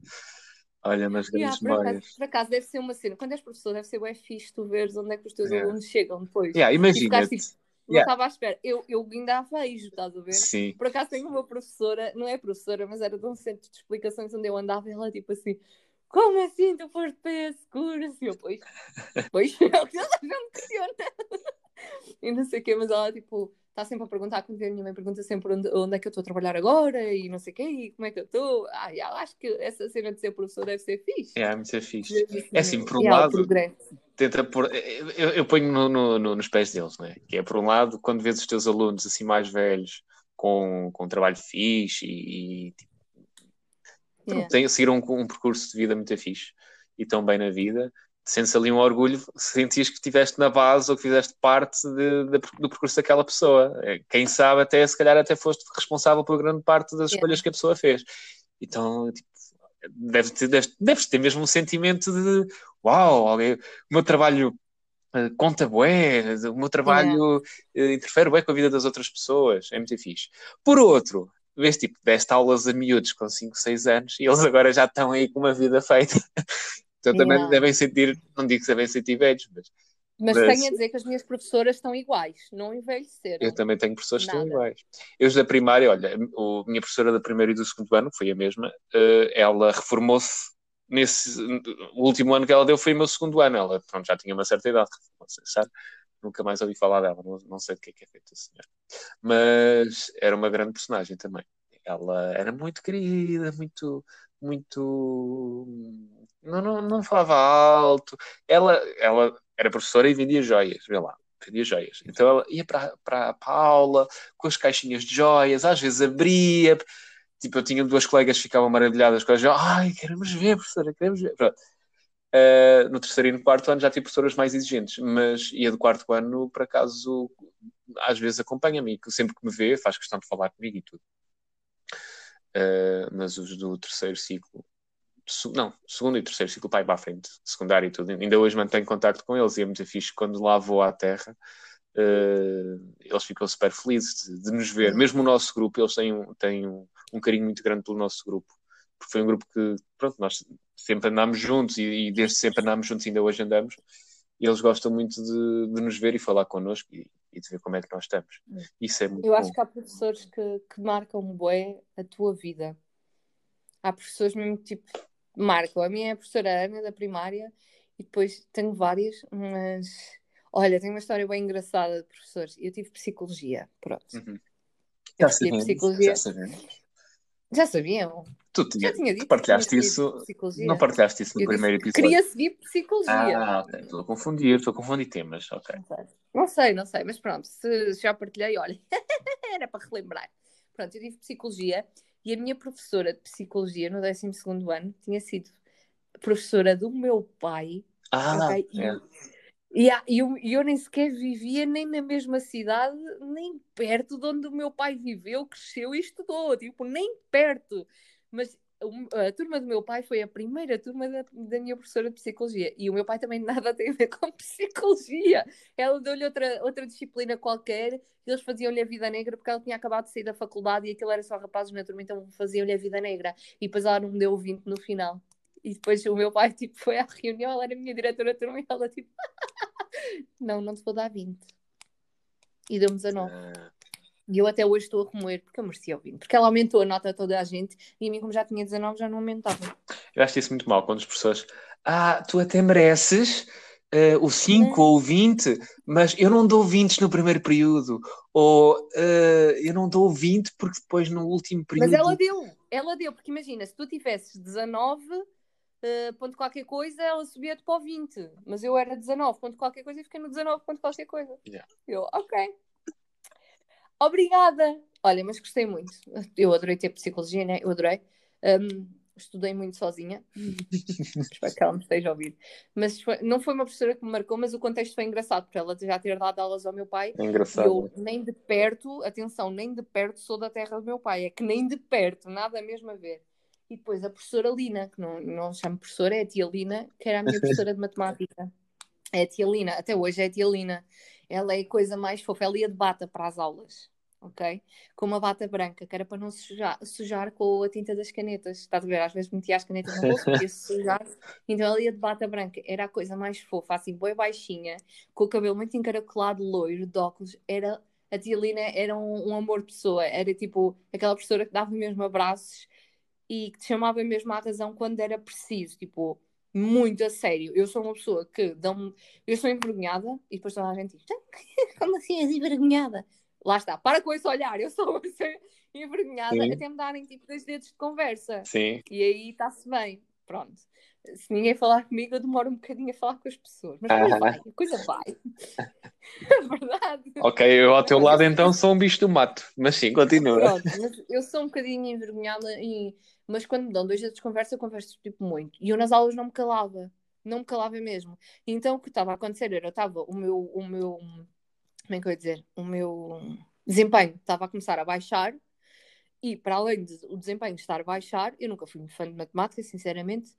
Olha, nas Yeah, grandes por, acaso, memórias. por acaso deve ser uma cena. Quando és professor, deve ser bem fixe tu veres onde é que os teus Yeah. alunos chegam depois. Yeah, Imagina-te. tipo, não Yeah. estava à espera. Eu, eu ainda a vejo, estás a ver? Sim. Por acaso tenho uma professora, não é professora, mas era de um centro de explicações onde eu andava e ela tipo assim, como assim tu foste para esse curso? E eu, pois, pois, *laughs* é o que ela já me questiona. *laughs* E não sei o quê, mas ela tipo, está sempre a perguntar, quando a minha mãe pergunta sempre onde, onde é que eu estou a trabalhar agora e não sei o quê, e como é que eu estou. Ah, e ela acho que essa cena de ser professor deve ser fixe. É, muito fixe. É assim, por um lado. Tenta pôr. Eu, eu ponho no, no- no- nos pés deles, né? Que é, por um lado, quando vês os teus alunos assim mais velhos, com, com um trabalho fixe e, e tipo, Yeah. têm, seguiram um, um percurso de vida muito fixe e estão bem na vida, sentes ali um orgulho, sentias que estiveste na base ou que fizeste parte de- de- do percurso daquela pessoa. É, Quem sabe, até se calhar até foste responsável por grande parte das Yeah. escolhas que a pessoa fez. Então, tipo, deve ter, deves, deves ter mesmo um sentimento de uau, alguém- o meu trabalho eh, conta bué, o meu trabalho eh, interfere bué com a vida das outras pessoas, é muito fixe. Por outro, vês tipo, deste aulas a miúdos com 5, 6 anos e eles agora já estão aí com uma vida feita. *laughs* Então também Yeah. devem sentir, não digo que devem sentir velhos, mas Mas Mas- tenho a dizer que as minhas professoras estão iguais, não envelheceram. eu também tenho professores que estão iguais. Eu da primária, olha, a minha professora da primeira e do segundo ano, que foi a mesma, eh, ela reformou-se nesse. O último ano que ela deu foi o meu segundo ano. Ela pronto, já tinha uma certa idade, sabe? Nunca mais ouvi falar dela, não, não sei do que é que é feito a senhora. Mas era uma grande personagem também. Ela era muito querida, muito. muito. Não, não, não falava alto. Ela, ela era professora e vendia joias, vê lá. Vendia joias. Então ela ia para, para, para a aula com as caixinhas de joias, às vezes abria. Tipo, eu tinha duas colegas que ficavam maravilhadas com as. Ai, queremos ver, professora, queremos ver. Pronto. Uh, no terceiro e no quarto ano já tive professoras mais exigentes, mas e a do quarto ano, por acaso, às vezes acompanha-me, sempre que me vê, faz questão de falar comigo e tudo. Uh, mas os do terceiro ciclo, não, segundo e terceiro ciclo, pai para a frente, secundário e tudo, ainda hoje mantenho contacto com eles e é muito fixe quando lá vou à terra. Uh, eles ficam super felizes de, de, nos ver, mesmo o nosso grupo, eles têm, um, têm um, um carinho muito grande pelo nosso grupo porque foi um grupo que, pronto, nós sempre andámos juntos e, e desde sempre andámos juntos ainda hoje andamos. E eles gostam muito de, de nos ver e falar connosco e, e, de ver como é que nós estamos. Hum. Isso é muito Eu bom. acho que há professores que, que marcam bué a tua vida. Há professores mesmo que tipo marcam. A minha é a professora Ana da primária e depois tenho várias, mas olha, tenho uma história bem engraçada de professores. Eu tive psicologia, pronto. Uhum. Já sabemos, psicologia. já sabemos. Já sabiam? Tu, tinha, tinha dito, partilhaste isso. Não partilhaste isso no eu primeiro episódio. Queria seguir psicologia. Ah, ok. Estou a confundir, estou a confundir temas. Ok. Não sei, não sei, mas pronto, se já partilhei, olha, *laughs* era para relembrar. Pronto, eu tive psicologia e a minha professora de psicologia no 12 ano tinha sido professora do meu pai. Ah, okay? é. E, e eu, eu, nem sequer vivia nem na mesma cidade, nem perto de onde o meu pai viveu, cresceu e estudou, tipo, nem perto. Mas a turma do meu pai foi a primeira turma da, da, minha professora de psicologia. E o meu pai também *laughs* nada tem a ver com psicologia. Ela deu-lhe outra, outra disciplina qualquer eles faziam-lhe a vida negra porque ela tinha acabado de sair da faculdade e aquilo era só rapazes na turma, então faziam-lhe a vida negra. E depois ela não me deu o 20 no final. E depois o meu pai tipo, foi à reunião, ela era a minha diretora de turma e ela tipo, *laughs* não, não te vou dar 20. E deu-me 19. Ah. E eu até hoje estou a remoer porque eu merecia o 20. Porque ela aumentou a nota a toda a gente e a mim, como já tinha 19, já não aumentava. Eu acho isso muito mal quando as pessoas. Ah, tu até mereces uh, o 5 ou o 20, mas eu não dou 20 no primeiro período. Ou uh, eu não dou 20 porque depois no último período. Mas ela deu, ela deu, porque imagina, se tu tivesses 19 uh, ponto qualquer coisa, ela subia-te para o 20. Mas eu era 19 ponto qualquer coisa e fiquei no 19 ponto qualquer coisa. Yeah. Eu, ok. Obrigada! Olha, mas gostei muito. Eu adorei ter psicologia, né? Eu adorei. Um, estudei muito sozinha. *laughs* Espero que ela me esteja a ouvir. Mas foi, não foi uma professora que me marcou, mas o contexto foi engraçado, porque ela já ter dado aulas ao meu pai. É engraçado. eu nem de perto, atenção, nem de perto sou da terra do meu pai. É que nem de perto, nada mesmo a ver. E depois a professora Lina, que não, não chamo professora, é a tia Lina, que era a minha *laughs* professora de matemática. É a tia Lina, até hoje é a tia Lina. Ela é a coisa mais fofa, ela ia de bata para as aulas, ok? Com uma bata branca, que era para não sujar, sujar com a tinta das canetas. Estás a ver? Às vezes metia as canetas no bolso, se sujar. *laughs* Então ela ia de bata branca, era a coisa mais fofa, assim, boa baixinha, com o cabelo muito encaracolado, loiro, de óculos. Era, a tia Lina era um, um amor de pessoa, era tipo aquela professora que dava mesmo abraços e que te chamava mesmo à razão quando era preciso, tipo, muito a sério. Eu sou uma pessoa que dão eu sou envergonhada e depois toda a gente diz: *laughs* Como assim és envergonhada? Lá está, para com esse olhar, eu sou *laughs* envergonhada Sim. até me darem tipo dois dedos de conversa. Sim. E aí está-se bem. Pronto. Se ninguém falar comigo, eu demoro um bocadinho a falar com as pessoas. Mas ah. vai, a coisa vai. *laughs* é verdade. Ok, eu ao teu lado então sou um bicho do mato. Mas sim, continua. Pronto, mas eu sou um bocadinho envergonhada e mas quando me dão dois dias de conversa, eu converso tipo muito. E eu nas aulas não me calava, não me calava mesmo. Então o que estava a acontecer era, eu estava, o meu, o meu, como é que eu ia dizer? O meu desempenho estava a começar a baixar e para além do desempenho estar a baixar, eu nunca fui muito fã de matemática, sinceramente,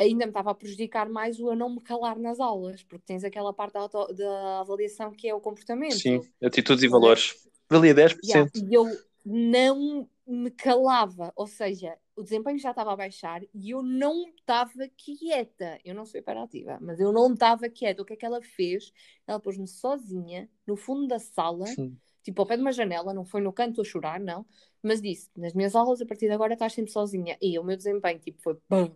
ainda me estava a prejudicar mais o eu não me calar nas aulas, porque tens aquela parte da, auto, da avaliação que é o comportamento. Sim, atitudes e valores. Valia 10%. Yeah, e eu não me calava, ou seja, o desempenho já estava a baixar e eu não estava quieta. Eu não sou hiperativa, mas eu não estava quieta. O que é que ela fez? Ela pôs-me sozinha no fundo da sala, Sim. tipo ao pé de uma janela, não foi no canto a chorar, não, mas disse: nas minhas aulas a partir de agora estás sempre sozinha. E o meu desempenho tipo, foi bum,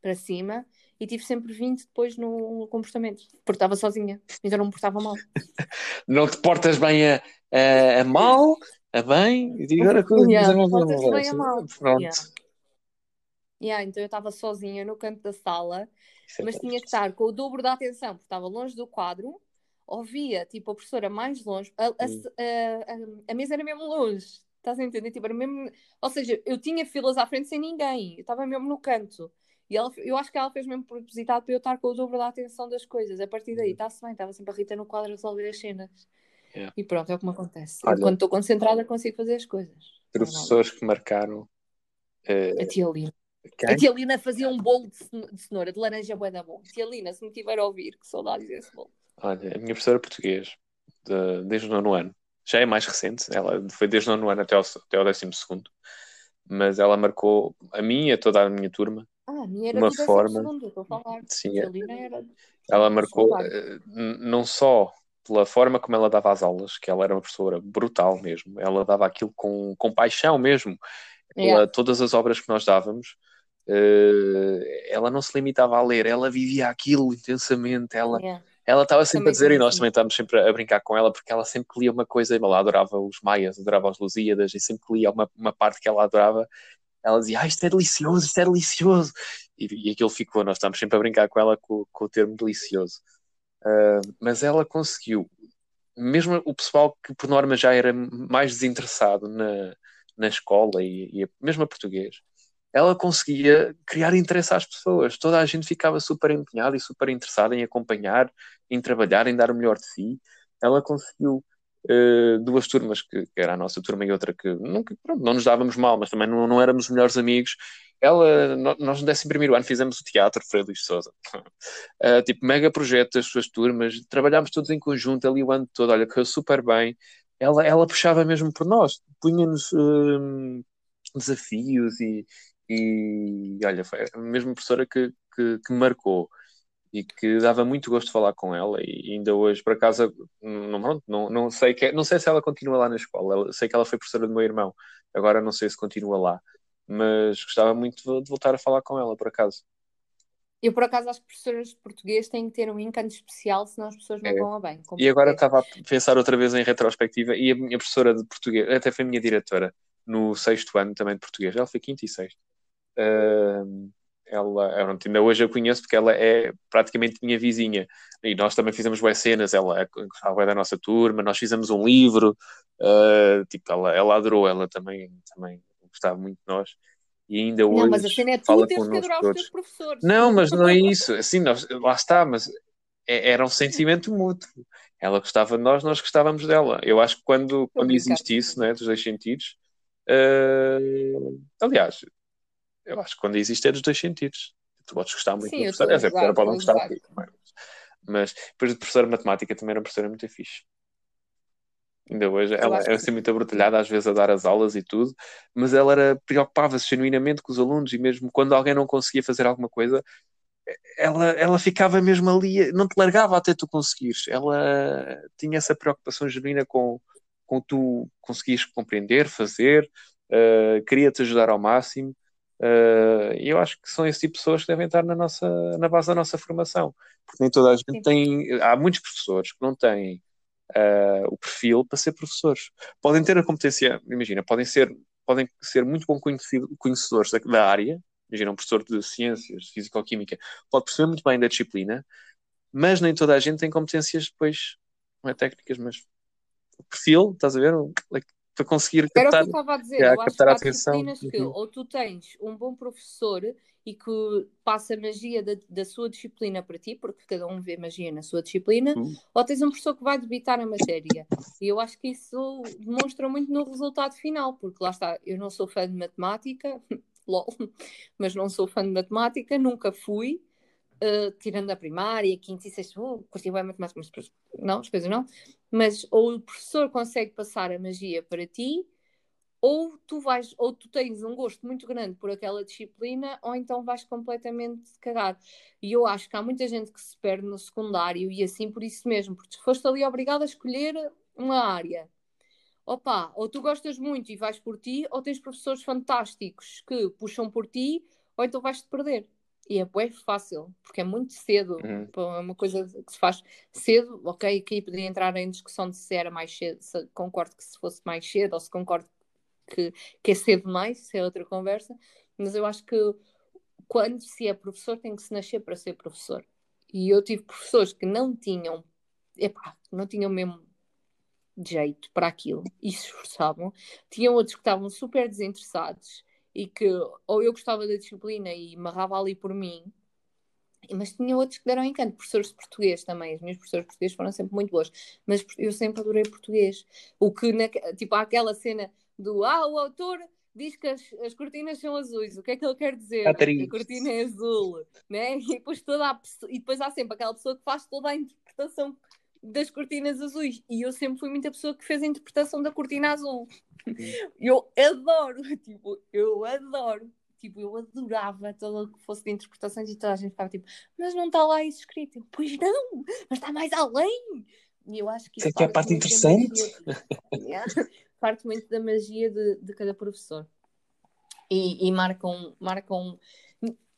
para cima e tive sempre 20 depois no comportamento, porque estava sozinha, então não me portava mal. *laughs* não te portas bem a, a, a mal, a bem, e agora coisa yeah, portas bem a mal. Pronto. Yeah. Yeah, então eu estava sozinha no canto da sala, é mas tinha que estar com o dobro da atenção, porque estava longe do quadro, ouvia tipo a professora mais longe, a, a, a, a mesa era mesmo longe, estás a entender? Tipo, era mesmo... Ou seja, eu tinha filas à frente sem ninguém, eu estava mesmo no canto. E ela, eu acho que ela fez mesmo propositado para eu estar com o dobro da atenção das coisas. A partir daí, está-se bem, estava sempre a Rita no quadro a resolver as cenas. Yeah. E pronto, é o que me acontece. Olha- quando estou concentrada, consigo fazer as coisas. Professores que marcaram. eh, A tia Lina. quem? A tia Lina fazia um bolo de ceno- de cenoura, de laranja bué da bom. Tia Lina, se me tiver a ouvir, que saudades desse bolo. Olha, a minha professora de português, de- desde o nono ano, já é mais recente, ela foi desde o nono ano até o, até o décimo segundo, mas ela marcou a mim e a toda a minha turma, Ah, a minha era Uma forma- segundo, estou a falar. sim, A tia Lina era... ela marcou eh, não só pela forma como ela dava as aulas, que ela era uma professora brutal mesmo, ela dava aquilo com, com paixão mesmo. Ela- todas as obras que nós dávamos, eh, ela não se limitava a ler, ela vivia aquilo intensamente, ela. Ela estava sempre Também a dizer, e nós também estávamos sempre a brincar com ela, porque ela sempre lia uma coisa, ela adorava os Maias, adorava os Lusíadas, e sempre lia uma, uma parte que ela adorava, ela dizia, ah, isto é delicioso, isto é delicioso. E, e aquilo ficou, nós estávamos sempre a brincar com ela com, com o termo delicioso. Ah, mas ela conseguiu, mesmo o pessoal que por norma já era mais desinteressado na, na escola e, e mesmo a português, ela conseguia criar interesse às pessoas. Toda a gente ficava super empenhada e super interessada em acompanhar, em trabalhar, em dar o melhor de si. Ela conseguiu eh, duas turmas, que, que era a nossa turma e outra que nunca, pronto, não nos dávamos mal, mas também não, não éramos os melhores amigos. Ela, no- nós no 11 ano fizemos o teatro Freire Luís Souza. Uh, *laughs* tipo, mega projeto das suas turmas, trabalhámos todos em conjunto ali o ano todo, olha, correu super bem. Ela, ela puxava mesmo por nós, punha-nos hum, desafios e, e olha, foi a mesma professora que, que, que marcou e que dava muito gosto de falar com ela e ainda hoje, por acaso, não, não, não, sei que, não sei se ela continua lá na escola, Ela- sei que ela foi professora do meu irmão, agora não sei se continua lá, mas gostava muito de, voltar a falar com ela, por acaso. Eu, por acaso, acho que professoras de português têm que ter um encanto especial, senão as pessoas não É. vão a bem. E agora português. estava a pensar outra vez em retrospectiva, e a minha professora de português, até foi a minha diretora no sexto ano também de português, ela foi quinto e sexto. Ahm, ela, ela, ainda hoje a conheço porque ela é praticamente minha vizinha. E nós também fizemos boas cenas, ela gostava bué da nossa turma, nós fizemos um livro, ah, tipo, ela, ela adorou, ela também, também gostava muito de nós. E ainda hoje Não, mas a cena é tu fala teres que adorar os teus professores. Não, mas não é *laughs* isso. Assim, nós, lá está, mas é- era um sentimento mútuo. Ela gostava de nós, nós gostávamos dela. Eu acho que quando, quando existe isso, né, dos dois sentidos, eh, aliás, eu acho que quando existe é dos dois sentidos. Tu podes gostar muito Sim, eu a a professora gozar, pode não gostar é? Mas depois de professora de matemática também era uma professora muito fixe. Ainda hoje, ela acho era que- assim muito abrutalhada, às vezes a dar as aulas e tudo, mas ela era, preocupava-se genuinamente com os alunos e mesmo quando alguém não conseguia fazer alguma coisa, ela, ela ficava mesmo ali, não te largava até tu conseguires. Ela tinha essa preocupação genuína com, com tu conseguires compreender, fazer, eh, queria-te ajudar ao máximo. Eh, E eu acho que são esse tipo de pessoas que devem estar na, nossa, na base da nossa formação. Porque nem toda a gente Sim. tem. Há muitos professores que não têm eh, o perfil para ser professores. Podem ter a competência, imagina, podem ser, podem ser muito bom conhecedores da, da área, imagina, um professor de ciências, de físico-química, pode perceber muito bem da disciplina, mas nem toda a gente tem competências depois, não é técnicas, mas o perfil, estás a ver? Para conseguir Era o que captar. eu estava a dizer. é, eu acho que captar a há atenção. disciplinas que Uhum. ou tu tens um bom professor e que passa magia da, da sua disciplina para ti, porque cada um vê magia na sua disciplina, Uhum. ou tens um professor que vai debitar a matéria. E eu acho que isso demonstra muito no resultado final, porque lá está, eu não sou fã de matemática, *laughs* lol, mas não sou fã de matemática, nunca fui. Uh, tirando a primária, quinto e sexto, uh, curti bem matemática, mas não, as coisas não. Mas ou o professor consegue passar a magia para ti, ou tu vais, ou tu tens um gosto muito grande por aquela disciplina, ou então vais completamente cagar. E eu acho que há muita gente que se perde no secundário e assim por isso mesmo, porque foste ali obrigado a escolher uma área. Opa, ou tu gostas muito e vais por ti, ou tens professores fantásticos que puxam por ti, ou então vais-te perder. E é bem fácil, porque é muito cedo. Uhum. É uma coisa que se faz cedo. Ok, aqui podia entrar em discussão de se era mais cedo, se concordo que se fosse mais cedo, ou se concordo que, que é cedo demais, isso é outra conversa. Mas eu acho que quando se é professor, tem que se nascer para ser professor. E eu tive professores que não tinham, epá, não tinham mesmo jeito para aquilo e se esforçavam. Tinham outros que estavam super desinteressados e que ou eu gostava da disciplina e marrava ali por mim, mas tinha outros que deram encanto, professores de português também, as minhas professoras de português foram sempre muito boas, mas eu sempre adorei português. O que, na, tipo, há aquela cena do, ah, o autor diz que as, as cortinas são azuis, o que é que ele quer dizer? Que a cortina é azul, né? *laughs* E depois, toda a, e depois há sempre aquela pessoa que faz toda a interpretação das cortinas azuis, e eu sempre fui muita pessoa que fez a interpretação da cortina azul. *laughs* Eu adoro, *laughs* tipo, eu adoro tipo, eu adorava tudo o que fosse de interpretações e toda a gente ficava tipo, mas não está lá isso escrito. Eu, pois não, mas está mais além. E eu acho que isso, isso é, é a parte interessante. *laughs* parte muito da magia de, de cada professor. E, e marcam, marcam.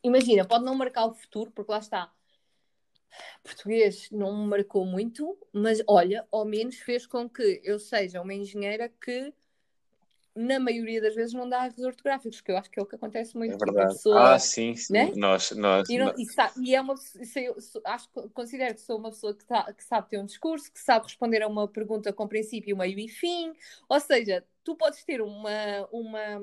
Imagina, pode não marcar o futuro, porque lá está. Português não me marcou muito, mas olha, ao menos fez com que eu seja uma engenheira que na maioria das vezes não dá erros ortográficos, que eu acho que é o que acontece muito. É verdade. Pessoa, ah, sim, sim. Né? Nós, nós, e, não, e, sabe, e, é uma eu, acho, considero que sou uma pessoa que, tá, que sabe ter um discurso, que sabe responder a uma pergunta com princípio, meio e fim. Ou seja, tu podes ter uma, uma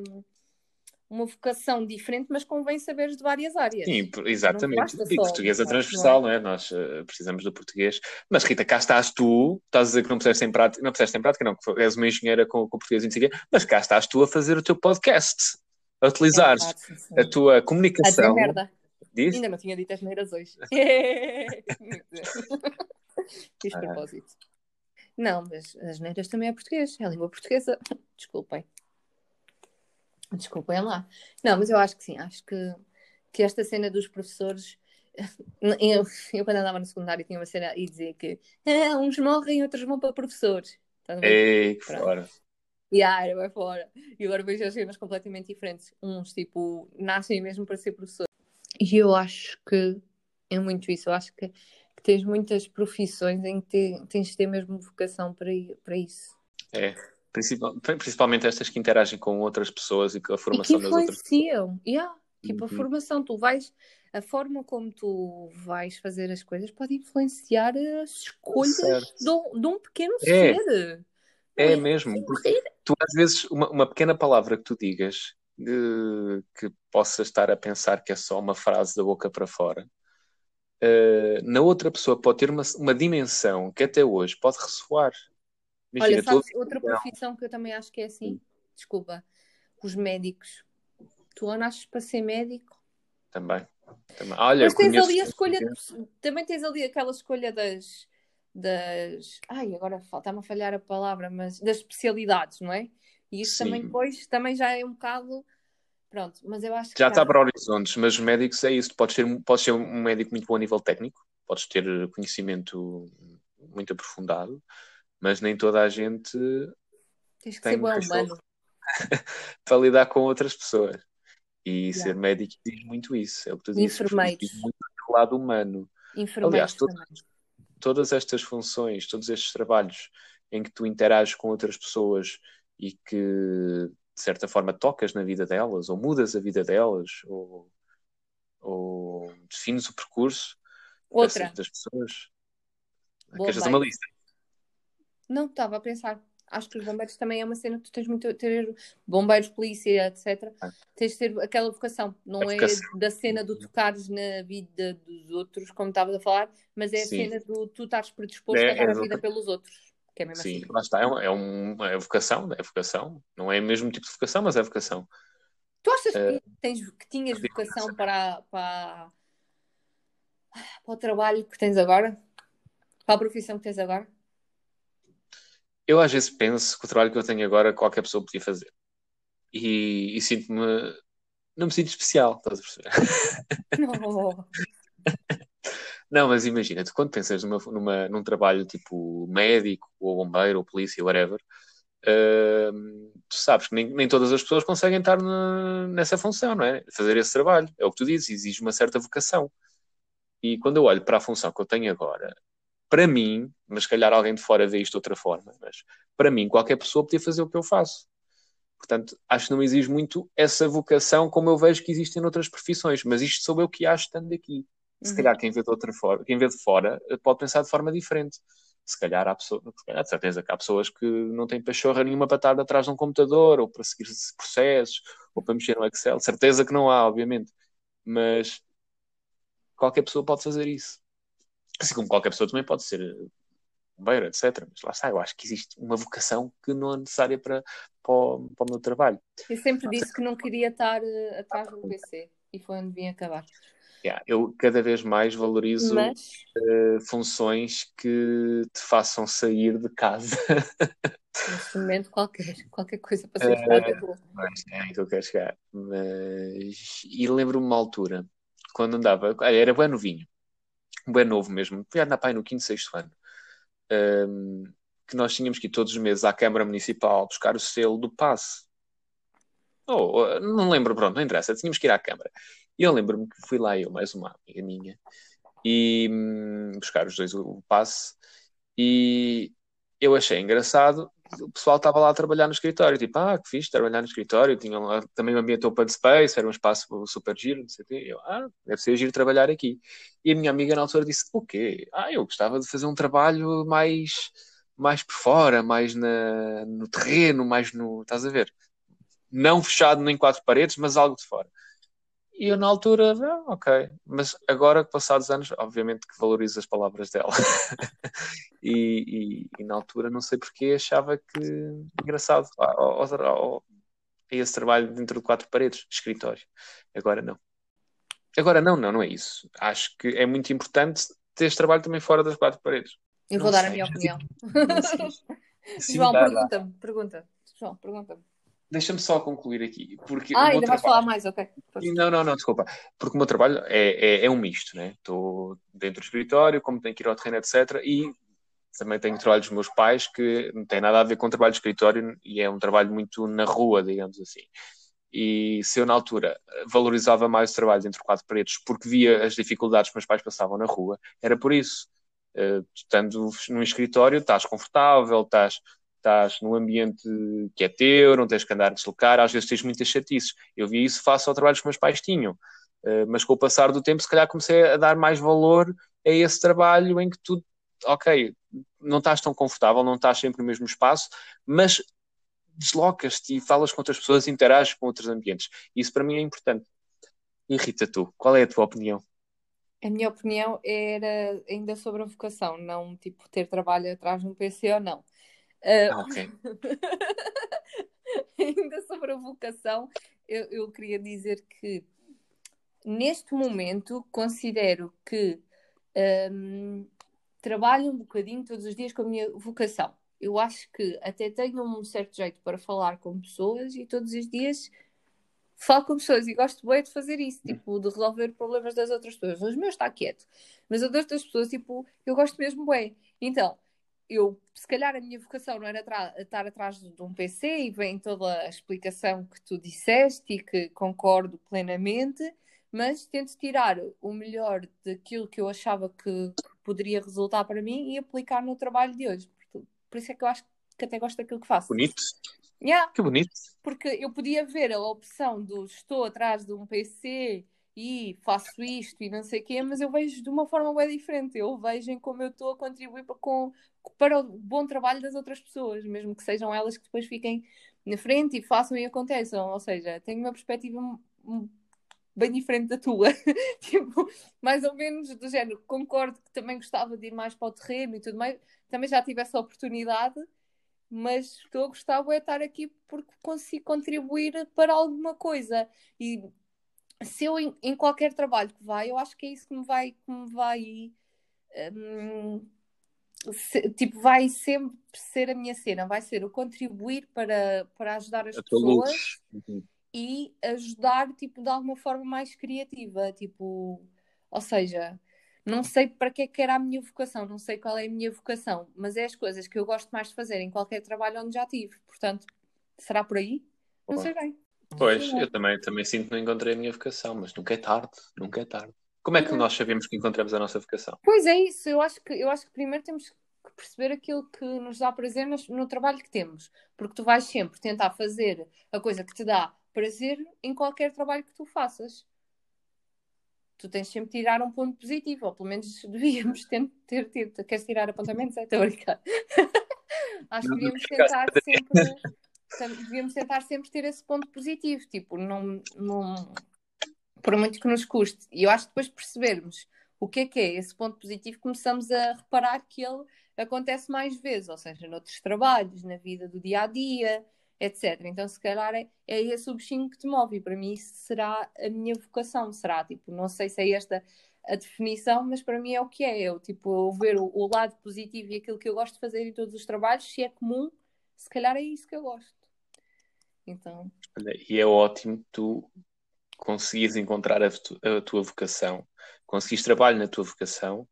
uma vocação diferente, mas convém saberes de várias áreas. Sim, exatamente. E português é transversal, não é? Nós uh, precisamos do português. Mas Rita, cá estás tu, estás a dizer que não puseste em prática, não puseste em prática, não, que és uma engenheira com, com português e não sei o quê, mas cá estás tu a fazer o teu podcast, a utilizar é a tua comunicação. A merda. Diz? Ainda não tinha dito as neiras hoje. *laughs* *laughs* Fiz ah. propósito. Não, mas as neiras também é português, é a língua portuguesa. Desculpem. Desculpem lá. Não, mas eu acho que sim, acho que, que esta cena dos professores. *laughs* Eu, eu, quando andava no secundário, tinha uma cena e dizia que ah, uns morrem, outros vão para professores. Ei, que fora. E a área vai fora. E agora vejo as cenas completamente diferentes. Uns, tipo, nascem mesmo para ser professor. E eu acho que é muito isso. Eu acho que, que tens muitas profissões em que te, tens de ter mesmo vocação para, para isso. É, principalmente estas que interagem com outras pessoas e com a formação e das outras. Yeah. Tipo, uhum. a formação, tu vais, a forma como tu vais fazer as coisas pode influenciar as escolhas de um, de um, pequeno é. ser. É, é mesmo. Porque tu, às vezes, uma, uma pequena palavra que tu digas que, que possas estar a pensar que é só uma frase da boca para fora, uh, na outra pessoa pode ter uma, uma dimensão que até hoje pode ressoar. Imagina, Olha, sabes, outra profissão que eu também acho que é assim, desculpa, os médicos. Tu nasces para ser médico? Também. também. Olha, Mas tens ali a escolha, de... também tens ali aquela escolha das, das, ai, agora está-me a falhar a palavra, mas das especialidades, não é? E isso Sim. também depois também já é um bocado pronto, mas eu acho que já está para horizontes, mas os médicos é isso, podes ser, podes ser um médico muito bom a nível técnico, podes ter conhecimento muito aprofundado, mas nem toda a gente Tens que tem ser bom humano *laughs* para lidar com outras pessoas. E yeah. ser médico diz muito isso, é o que tu dizes. Diz muito do lado humano. Aliás, todas, todas estas funções, todos estes trabalhos em que tu interages com outras pessoas e que de certa forma tocas na vida delas, ou mudas a vida delas, ou, ou defines o percurso Outra. das pessoas. Boa Queres fazer uma lista? Não, estava a pensar. Acho que os bombeiros também é uma cena que tu tens muito ter bombeiros, polícia, etc. Ah. Tens de ter aquela vocação, não é da cena do tocares na vida dos outros, como estavas a falar, mas é a Sim. cena do tu estares predisposto é, a dar é a vida pelos outros. Que é mesmo Sim, assim. lá está, é, uma, é, um, é vocação, é vocação, não é o mesmo tipo de vocação, mas é vocação. Tu achas que, uh, tens, que tinhas vocação para, para, para o trabalho que tens agora? Para a profissão que tens agora? Eu às vezes penso que o trabalho que eu tenho agora qualquer pessoa podia fazer. E, e sinto-me. Não me sinto especial, estás a perceber? Não. *laughs* Não, mas imagina, tu quando pensas numa, numa, num trabalho tipo médico, ou bombeiro, ou polícia, whatever, uh, tu sabes que nem, nem todas as pessoas conseguem estar na, nessa função, não é? Fazer esse trabalho. É o que tu dizes, exige uma certa vocação. E quando eu olho para a função que eu tenho agora, para mim, mas se calhar alguém de fora vê isto de outra forma, mas para mim, qualquer pessoa podia fazer o que eu faço. Portanto, acho que não exige muito essa vocação como eu vejo que existe em outras profissões, mas isto sou eu que acho estando aqui. Se uhum. calhar quem vê de outra forma, quem vê de fora pode pensar de forma diferente. Se calhar há pessoas, se calhar de certeza que há pessoas que não têm pachorra nenhuma para estar atrás de um computador ou para seguir processos ou para mexer no Excel. Certeza que não há, obviamente, mas qualquer pessoa pode fazer isso. Assim como qualquer pessoa também pode ser bombeiro, etc. Mas lá está, eu acho que existe uma vocação que não é necessária para, para, o, para o meu trabalho. Eu sempre disse que não queria estar uh, atrás do PC e foi onde vim acabar. Yeah, eu cada vez mais valorizo Mas... uh, funções que te façam sair de casa. Neste momento, qualquer, qualquer coisa para *laughs* sair de casa. Uh, mas é que eu quero chegar. Mas... E lembro-me uma altura, quando andava, era bem novinho, bem novo mesmo, fui andar pai no quinto, sexto ano, um, que nós tínhamos que ir todos os meses à Câmara Municipal buscar o selo do passe. Oh, não lembro, pronto, não interessa, tínhamos que ir à Câmara. E eu lembro-me que fui lá eu, mais uma amiga minha, e hum, buscar os dois o, o passe, e eu achei engraçado o pessoal estava lá a trabalhar no escritório, tipo, ah, que fixe, trabalhar no escritório, tinha lá também um ambiente open space, era um espaço super giro, não sei o quê, eu, ah, deve ser giro trabalhar aqui. E a minha amiga na altura disse, o quê? Ah, eu gostava de fazer um trabalho mais, mais por fora, mais na, no terreno, mais no, estás a ver? Não fechado nem quatro paredes, mas algo de fora. E eu na altura, ah, ok. Mas agora, passados anos, obviamente que valorizo as palavras dela. *laughs* e, e, e, na altura, não sei porque, achava que engraçado ao, ao, esse trabalho dentro de quatro paredes, de escritório. Agora não. Agora não, não, não é isso. Acho que é muito importante ter este trabalho também fora das quatro paredes. Eu vou não dar sei. a minha opinião. *laughs* João, pergunta-me, pergunta. João, pergunta-me. Deixa-me só concluir aqui. Porque ah, ainda trabalho... vais falar mais, ok. Não, não, não, desculpa. Porque o meu trabalho é, é, é um misto, né? Estou dentro do escritório, como tenho que ir ao terreno, etc. E também tenho trabalho dos meus pais que não tem nada a ver com o trabalho de escritório e é um trabalho muito na rua, digamos assim. E se eu, na altura, valorizava mais o trabalho dentro de quatro paredes porque via as dificuldades que meus pais passavam na rua, era por isso. Uh, estando num escritório, estás confortável, estás estás num ambiente que é teu, não tens que andar a deslocar, às vezes tens muitas chatices. Eu vi isso face ao trabalho que meus pais tinham. Uh, mas com o passar do tempo, se calhar comecei a dar mais valor a esse trabalho em que tu, ok, não estás tão confortável, não estás sempre no mesmo espaço, mas deslocas-te e falas com outras pessoas, interages com outros ambientes. Isso para mim é importante. E Rita, tu, qual é a tua opinião? A minha opinião era ainda sobre a vocação, não tipo ter trabalho atrás de um PC ou não. Uh, ah, ok. *laughs* ainda sobre a vocação, eu, eu queria dizer que neste momento considero que um, trabalho um bocadinho todos os dias com a minha vocação. Eu acho que até tenho um certo jeito para falar com pessoas e todos os dias falo com pessoas e gosto bem de fazer isso, tipo, de resolver problemas das outras pessoas. Os meus está quieto, mas as outras pessoas, tipo, eu gosto mesmo bem. Então, eu, se calhar a minha vocação não era estar atrás de um PC e vem toda a explicação que tu disseste e que concordo plenamente, mas tento tirar o melhor daquilo que eu achava que, poderia resultar para mim e aplicar no trabalho de hoje. Por, isso é que eu acho que até gosto daquilo que faço. Bonito. Yeah. Que bonito. Porque eu podia ver a opção do estou atrás de um PC e faço isto e não sei o quê, mas eu vejo de uma forma bem diferente. Eu vejo em como eu estou a contribuir para, com, para o bom trabalho das outras pessoas, mesmo que sejam elas que depois fiquem na frente e façam e aconteçam. Ou seja, tenho uma perspectiva bem diferente da tua. *laughs* tipo, mais ou menos do género. Concordo que também gostava de ir mais para o terreno e tudo mais. Também já tive essa oportunidade, mas estou a gostar de estar aqui porque consigo contribuir para alguma coisa. E se eu em, em, qualquer trabalho que vai, eu acho que é isso que me vai, que me vai um, se, tipo, vai sempre ser a minha cena, vai ser o contribuir para, para ajudar as pessoas uhum. e ajudar tipo, de alguma forma mais criativa, tipo, ou seja, não sei para que é que era a minha vocação, não sei qual é a minha vocação, mas é as coisas que eu gosto mais de fazer em qualquer trabalho onde já tive, portanto, será por aí? Não sei bem. Pois, eu também, também sinto que não encontrei a minha vocação, mas nunca é tarde, nunca é tarde. Como é que nós sabemos que encontramos a nossa vocação? Pois é isso, eu acho que, eu acho que primeiro temos que perceber aquilo que nos dá prazer no, no trabalho que temos, porque tu vais sempre tentar fazer a coisa que te dá prazer em qualquer trabalho que tu faças. Tu tens sempre de tirar um ponto positivo, ou pelo menos *laughs* devíamos ter, ter, ter, Queres tirar apontamentos? É, estou a brincar. *laughs* Acho que devíamos tentar sempre devíamos tentar sempre ter esse ponto positivo, tipo, não, não por muito que nos custe. E eu acho que depois percebermos o que é que é esse ponto positivo, começamos a reparar que ele acontece mais vezes, ou seja, noutros trabalhos, na vida do dia a dia, etc. Então, se calhar é, é esse o bichinho que te move, e para mim isso será a minha vocação. Será tipo, não sei se é esta a definição, mas para mim é o que é. Eu, tipo, eu ver o, o lado positivo e aquilo que eu gosto de fazer em todos os trabalhos, se é comum, se calhar é isso que eu gosto. Então. E é ótimo tu conseguires encontrar a, tu, a tua vocação, conseguires trabalho na tua vocação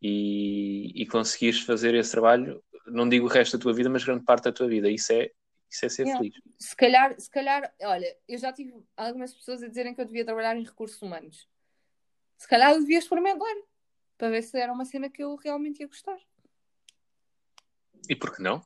e, e conseguires fazer esse trabalho, não digo o resto da tua vida, mas grande parte da tua vida. Isso é, isso é ser yeah. feliz. Se calhar, se calhar, olha, eu já tive algumas pessoas a dizerem que eu devia trabalhar em recursos humanos. Se calhar eu devia experimentar para ver se era uma cena que eu realmente ia gostar. E por que não?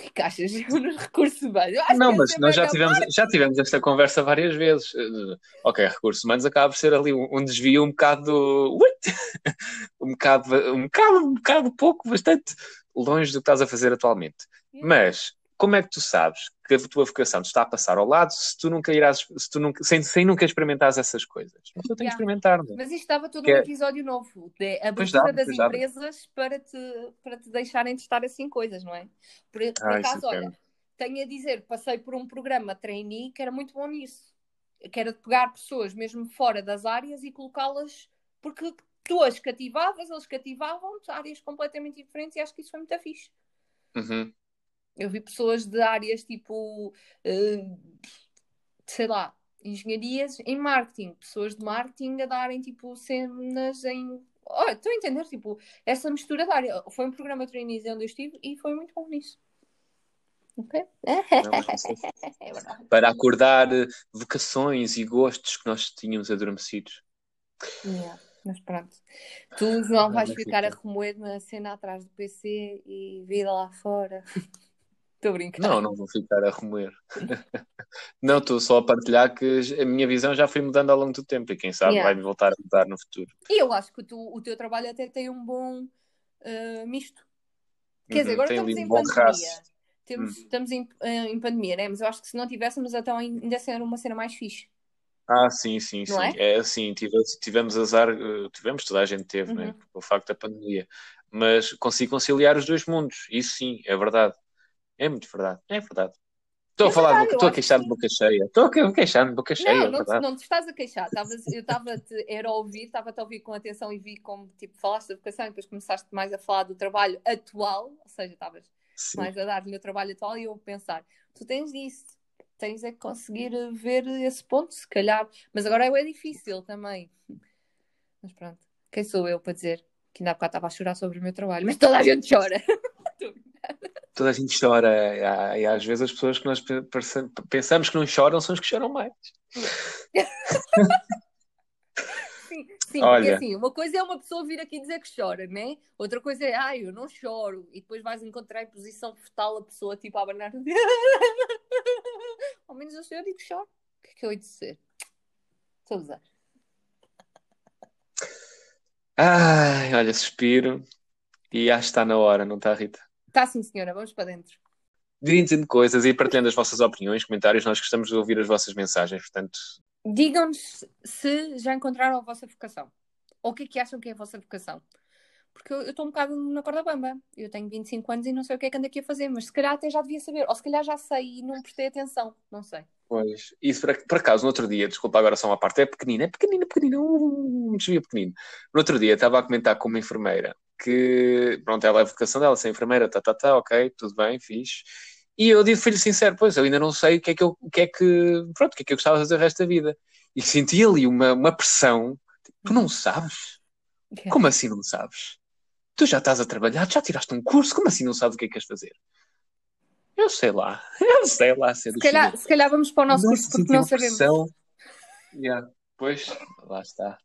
Que, *laughs* que achas nos recursos humanos? Não, mas nós já tivemos, já tivemos esta conversa várias vezes. Uh, ok, recursos humanos acaba por ser ali um, um desvio um bocado. *laughs* um bocado, um bocado, um bocado pouco, bastante longe do que estás a fazer atualmente. Yeah. Mas como é que tu sabes que a tua vocação te está a passar ao lado se tu nunca irás, se tu nunca, sem, sem nunca experimentares essas coisas? Mas eu tenho yeah. que experimentar. Não? É? Mas isto estava todo que um é... episódio novo, de abertura das empresas para te, para te deixarem testar assim coisas, não é? Por, por Ai, acaso, olha, tenho a dizer, passei por um programa trainee que era muito bom nisso. Que era de pegar pessoas mesmo fora das áreas e colocá-las, porque tu as cativavas, eles cativavam áreas completamente diferentes e acho que isso foi muito fixe. Uhum. Eu vi pessoas de áreas tipo, uh, sei lá, engenharias em marketing, pessoas de marketing a darem tipo cenas em. Oh, estou a entender, tipo, essa mistura de área. Foi um programa de trainees onde eu estive e foi muito bom nisso. Ok? Não, *laughs* para acordar eh, vocações e gostos que nós tínhamos adormecidos. Yeah, mas pronto. Tu, João, vais ficar a remoer na cena atrás do PC e vida lá fora. *laughs* Estou. Não, não vou ficar a remoer. *laughs* não, estou só a partilhar que a minha visão já foi mudando ao longo do tempo e quem sabe yeah. vai voltar a mudar no futuro. E eu acho que tu, o teu trabalho até tem um bom uh, misto. Quer uhum, dizer, agora estamos em pandemia. Temos, uhum. Estamos em, em pandemia, né? Mas eu acho que se não tivéssemos, então ainda seria uma cena mais fixe. Ah, sim, sim, não sim. É, é assim, tivemos, tivemos azar, eh, tivemos, toda a gente teve, né? uhum. né? O facto da pandemia. Mas consigo conciliar os dois mundos, isso sim, é verdade. É muito verdade, é verdade. Estou a falar, estou a queixar de boca cheia. Estou a queixar de boca cheia. Não, não, te, não te estás a queixar. Tavas, eu estava-te, era a ouvir, estava-te a ouvir com atenção e vi como tipo, falaste da vocação e depois começaste mais a falar do trabalho atual, ou seja, estavas mais a dar-lhe o trabalho atual e eu a pensar, tu tens isso, tens é que conseguir ver esse ponto, se calhar. Mas agora é difícil também. Mas pronto, quem sou eu para dizer que ainda há bocado estava a chorar sobre o meu trabalho, mas toda a gente chora. *laughs* toda a gente chora. E, às vezes as pessoas que nós pensamos que não choram são as que choram mais. sim, sim Olha. porque assim, uma coisa é uma pessoa vir aqui dizer que chora, né? Outra coisa é, ai, eu não choro. E depois vais encontrar em posição fetal a pessoa tipo a abanar. *laughs* Ao menos eu choro e que choro. O que é que eu ia dizer? Estou a usar. Ai, olha, suspiro. E acho que está na hora, não está, Rita? Está sim, senhora, vamos para dentro. Direm dizendo coisas e partilhando as vossas opiniões, comentários, nós gostamos de ouvir as vossas mensagens, portanto. Digam-nos se já encontraram a vossa vocação. Ou o que é que acham que é a vossa vocação. Porque eu estou um bocado na corda bamba. Eu tenho 25 anos e não sei o que é que ando aqui a fazer, mas se calhar até já devia saber. Ou se calhar já sei e não prestei atenção. Não sei. Pois, isso por, por acaso, no outro dia, desculpa agora só uma parte, é pequenina, é pequenina, pequenina, um desvio pequenino. No outro dia estava a comentar com uma enfermeira que, pronto, ela é a vocação dela, ser enfermeira, tá, tá, tá, ok, tudo bem, fixe. E eu disse, filho sincero, pois, eu ainda não sei o que é que eu, o que é que, pronto, o que é que eu gostava de fazer o resto da vida. E senti ali uma, uma pressão, tipo, tu não sabes? Como assim não sabes? Tu já estás a trabalhar, já tiraste um curso, como assim não sabes o que é que queres fazer? Eu sei lá, *laughs* eu sei lá. Se, calhar, se calhar vamos para o nosso curso porque não sabemos. Pressão. Yeah. Pois, lá está.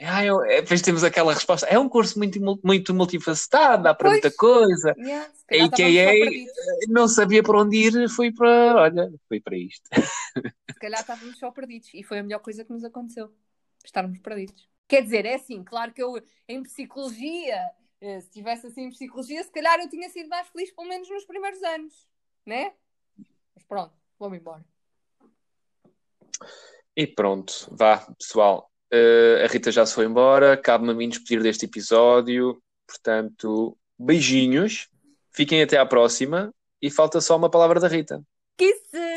Ah, eu, é, depois temos aquela resposta. É um curso muito, muito multifacetado, dá para pois. muita coisa. Yeah, AKA, não sabia para onde ir, fui para. Olha, fui para isto. Se calhar estávamos só perdidos e foi a melhor coisa que nos aconteceu. Estarmos perdidos. Quer dizer, é assim, claro que eu em psicologia, eh, se estivesse assim em psicologia, se calhar eu tinha sido mais feliz, pelo menos nos primeiros anos, né? Mas pronto, vou-me embora. E pronto, vá, pessoal. Uh, a Rita já se foi embora, cabe-me a mim despedir deste episódio. Portanto, beijinhos, fiquem até à próxima e falta só uma palavra da Rita. Kisses!